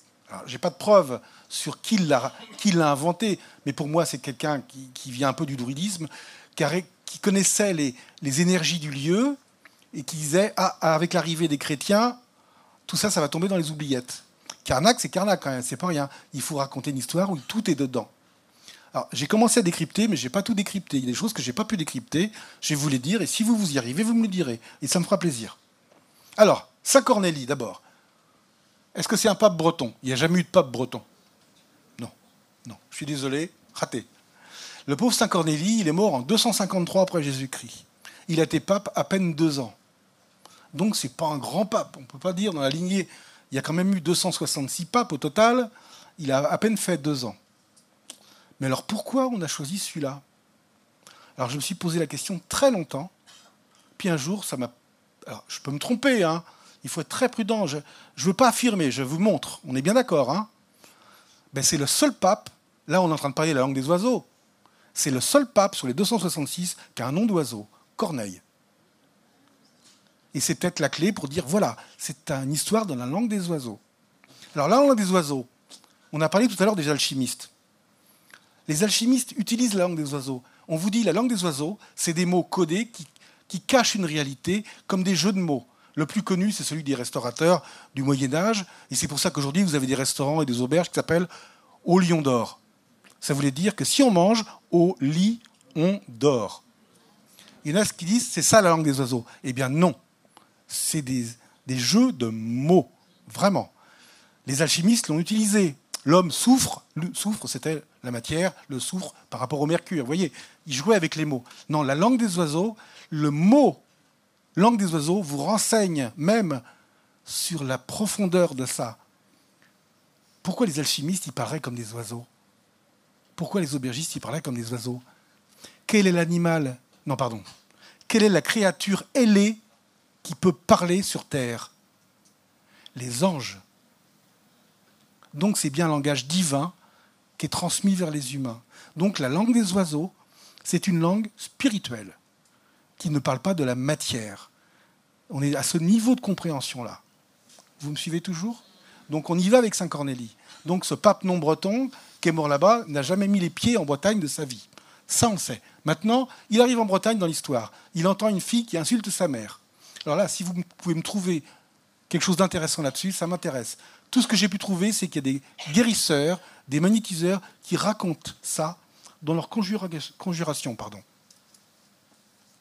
Je n'ai pas de preuves sur qui l'a, qui l'a inventé, mais pour moi, c'est quelqu'un qui, qui vient un peu du druidisme, qui connaissait les, les énergies du lieu et qui disait Ah, avec l'arrivée des chrétiens, tout ça, ça va tomber dans les oubliettes. Carnac, c'est Carnac quand même, c'est pas rien. Il faut raconter une histoire où tout est dedans. Alors, j'ai commencé à décrypter, mais j'ai pas tout décrypté. Il y a des choses que j'ai pas pu décrypter. Je vais vous les dire, et si vous vous y arrivez, vous me le direz. Et ça me fera plaisir. Alors, Saint Cornélie, d'abord. Est-ce que c'est un pape breton? Il n'y a jamais eu de pape breton. Non, non. Je suis désolé, raté. Le pauvre Saint Cornélie, il est mort en 253 après Jésus-Christ. Il a été pape à peine deux ans. Donc, c'est pas un grand pape. On ne peut pas dire dans la lignée. Il y a quand même eu 266 papes au total. Il a à peine fait deux ans. Mais alors pourquoi on a choisi celui-là? Alors je me suis posé la question très longtemps. Puis un jour, ça m'a. Alors je peux me tromper, hein. Il faut être très prudent. Je ne veux pas affirmer, je vous montre. On est bien d'accord, hein ben, C'est le seul pape. Là, on est en train de parler la langue des oiseaux. C'est le seul pape sur les 266 qui a un nom d'oiseau, Corneille. Et c'est peut-être la clé pour dire voilà, c'est une histoire dans la langue des oiseaux. Alors, la langue des oiseaux, on a parlé tout à l'heure des alchimistes. Les alchimistes utilisent la langue des oiseaux. On vous dit la langue des oiseaux, c'est des mots codés qui, qui cachent une réalité comme des jeux de mots. Le plus connu, c'est celui des restaurateurs du Moyen Âge, et c'est pour ça qu'aujourd'hui, vous avez des restaurants et des auberges qui s'appellent au lion d'or. Ça voulait dire que si on mange au lit, on dort. Il y en a qui disent c'est ça la langue des oiseaux. Eh bien non, c'est des, des jeux de mots, vraiment. Les alchimistes l'ont utilisé. L'homme souffre, le soufre c'était la matière, le soufre par rapport au mercure. Vous voyez, ils jouaient avec les mots. Non, la langue des oiseaux, le mot langue des oiseaux vous renseigne même sur la profondeur de ça. Pourquoi les alchimistes, ils paraissent comme des oiseaux? Pourquoi les aubergistes y parlaient comme des oiseaux? Quel est l'animal Non, pardon. Quelle est la créature ailée qui peut parler sur Terre? Les anges. Donc c'est bien un langage divin qui est transmis vers les humains. Donc la langue des oiseaux, c'est une langue spirituelle qui ne parle pas de la matière. On est à ce niveau de compréhension-là. Vous me suivez toujours? Donc on y va avec Saint Cornélie. Donc ce pape non breton qui est mort là-bas n'a jamais mis les pieds en Bretagne de sa vie. Ça, on sait. Maintenant, il arrive en Bretagne dans l'histoire. Il entend une fille qui insulte sa mère. Alors là, si vous pouvez me trouver quelque chose d'intéressant là-dessus, ça m'intéresse. Tout ce que j'ai pu trouver, c'est qu'il y a des guérisseurs, des magnétiseurs qui racontent ça dans leur conjura- conjuration. Pardon.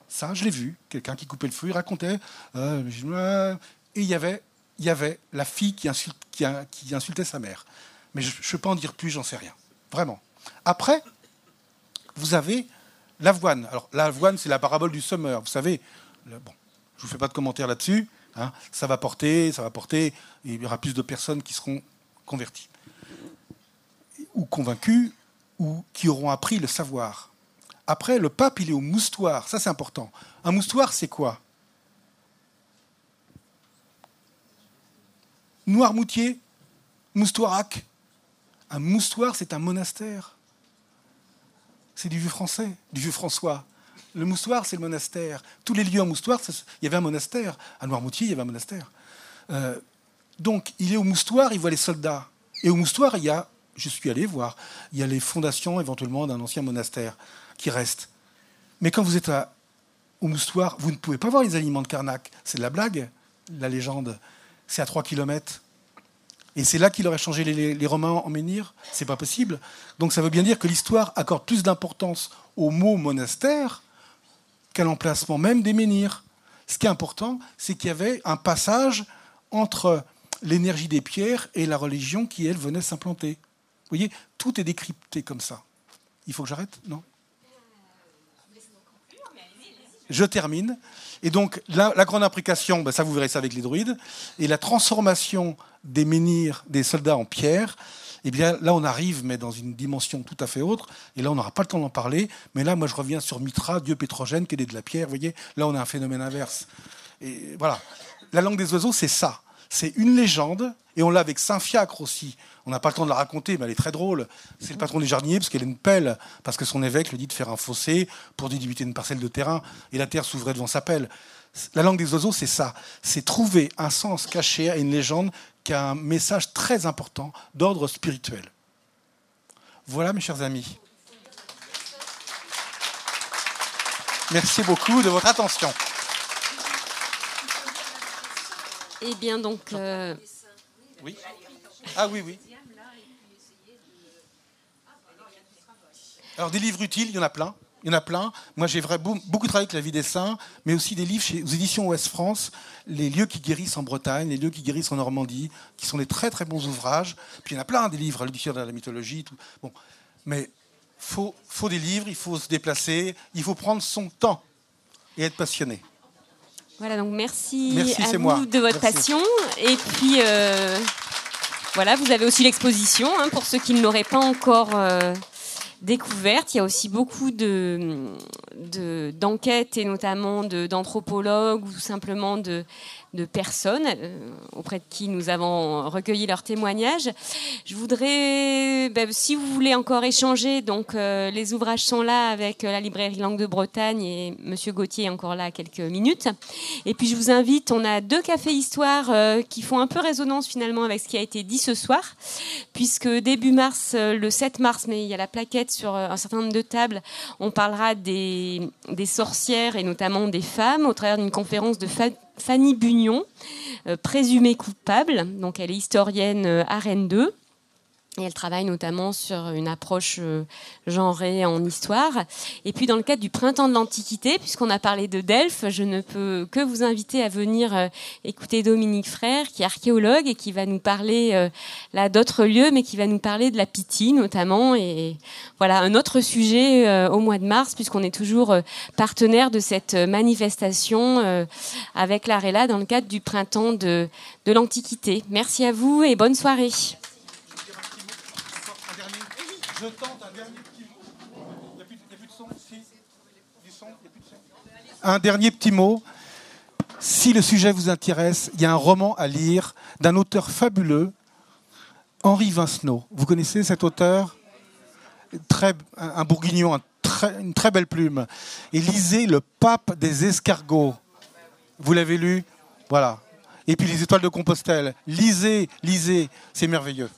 Ça, je l'ai vu. Quelqu'un qui coupait le feu, il racontait. euh, et il y avait, il y avait la fille qui, insultait sa mère. Mais je ne peux pas en dire plus, j'en sais rien. Vraiment. Après, vous avez l'avoine. Alors, l'avoine, c'est la parabole du semeur. Vous savez, bon, je ne vous fais pas de commentaires là-dessus. Hein. ça va porter, ça va porter. il y aura plus de personnes qui seront converties. Ou convaincues, ou qui auront appris le savoir. Après, le pape, il est au moustoir. Ça, c'est important. Un moustoir, c'est quoi? Noirmoutier Moustoirac Un moustoir, c'est un monastère. C'est du vieux français, du vieux François. Le moustoir, c'est le monastère. Tous les lieux en moustoir, il y avait un monastère. À Noirmoutier, il y avait un monastère. Euh, donc, il est au moustoir, il voit les soldats. Et au moustoir, il y a, je suis allé voir, il y a les fondations éventuellement d'un ancien monastère qui restent. Mais quand vous êtes au moustoir, vous ne pouvez pas voir les aliments de Karnak. C'est de la blague, la légende. C'est à 3 kilomètres. Et c'est là qu'il aurait changé les, les Romains en menhir C'est pas possible. Donc ça veut bien dire que l'histoire accorde plus d'importance au mot monastère qu'à l'emplacement même des menhirs. Ce qui est important, c'est qu'il y avait un passage entre l'énergie des pierres et la religion qui, elle, venait s'implanter. Vous voyez, tout est décrypté comme ça. Il faut que j'arrête Non? Je termine. Et donc, la, la grande implication, ben, ça vous verrez ça avec les druides, et la transformation des menhirs des soldats en pierre, eh bien là, on arrive, mais dans une dimension tout à fait autre, et là, on n'aura pas le temps d'en parler, mais là, moi, je reviens sur Mitra, dieu pétrogène, qui est de la pierre, vous voyez, là, on a un phénomène inverse. Et voilà. La langue des oiseaux, c'est ça. C'est une légende, et on l'a avec Saint-Fiacre aussi. On n'a pas le temps de la raconter, mais elle est très drôle. C'est le patron des jardiniers, parce qu'elle a une pelle, parce que son évêque lui dit de faire un fossé pour délimiter une parcelle de terrain, et la terre s'ouvrait devant sa pelle. La langue des oiseaux, c'est ça. C'est trouver un sens caché à une légende qui a un message très important d'ordre spirituel. Voilà, mes chers amis. Merci beaucoup de votre attention. Eh bien, donc. euh, Oui. Ah oui, oui. Alors des livres utiles, il y en a plein. Il y en a plein. Moi, j'ai beaucoup travaillé avec la vie des saints, mais aussi des livres chez, aux éditions Ouest France, les lieux qui guérissent en Bretagne, les lieux qui guérissent en Normandie, qui sont des très très bons ouvrages. Puis il y en a plein des livres, l'édition de la mythologie, tout. Bon, mais faut faut des livres, il faut se déplacer, il faut prendre son temps et être passionné. Voilà, donc merci, Merci, à vous moi. de votre Merci. passion. Et puis, euh, voilà, vous avez aussi l'exposition, hein, pour ceux qui ne l'auraient pas encore euh, découverte. Il y a aussi beaucoup de, de- d'enquêtes, et notamment d'anthropologues ou simplement de, de personnes euh, auprès de qui nous avons recueilli leurs témoignages. Je voudrais, ben, si vous voulez encore échanger, donc euh, les ouvrages sont là avec euh, la librairie Langue de Bretagne et Monsieur Gauthier est encore là quelques minutes. Et puis je vous invite, on a deux cafés histoire qui font un peu résonance finalement avec ce qui a été dit ce soir, puisque début mars, le 7 mars, mais il y a la plaquette sur un certain nombre de tables, on parlera des, des sorcières et notamment des femmes au travers d'une conférence de Fa- Fanny Bugnon, euh, présumée coupable. Donc elle est historienne euh, à Rennes 2. Et elle travaille notamment sur une approche euh, genrée en histoire. Et puis dans le cadre du printemps de l'Antiquité, puisqu'on a parlé de Delphes, je ne peux que vous inviter à venir euh, écouter Dominique Frère, qui est archéologue et qui va nous parler euh, là d'autres lieux, mais qui va nous parler de la Pythie notamment. Et voilà un autre sujet au mois de mars, puisqu'on est toujours partenaire de cette manifestation avec l'Arela dans le cadre du printemps de l'Antiquité. Merci à vous et bonne soirée. Je tente un dernier petit mot. Si Un dernier petit mot. Si le sujet vous intéresse, il y a un roman à lire d'un auteur fabuleux, Henri Vincenot. Vous connaissez cet auteur? Un, bourguignon, une très belle plume. Et lisez Le pape des escargots. Vous l'avez lu? Voilà. Et puis Les étoiles de Compostelle. Lisez, lisez, c'est merveilleux.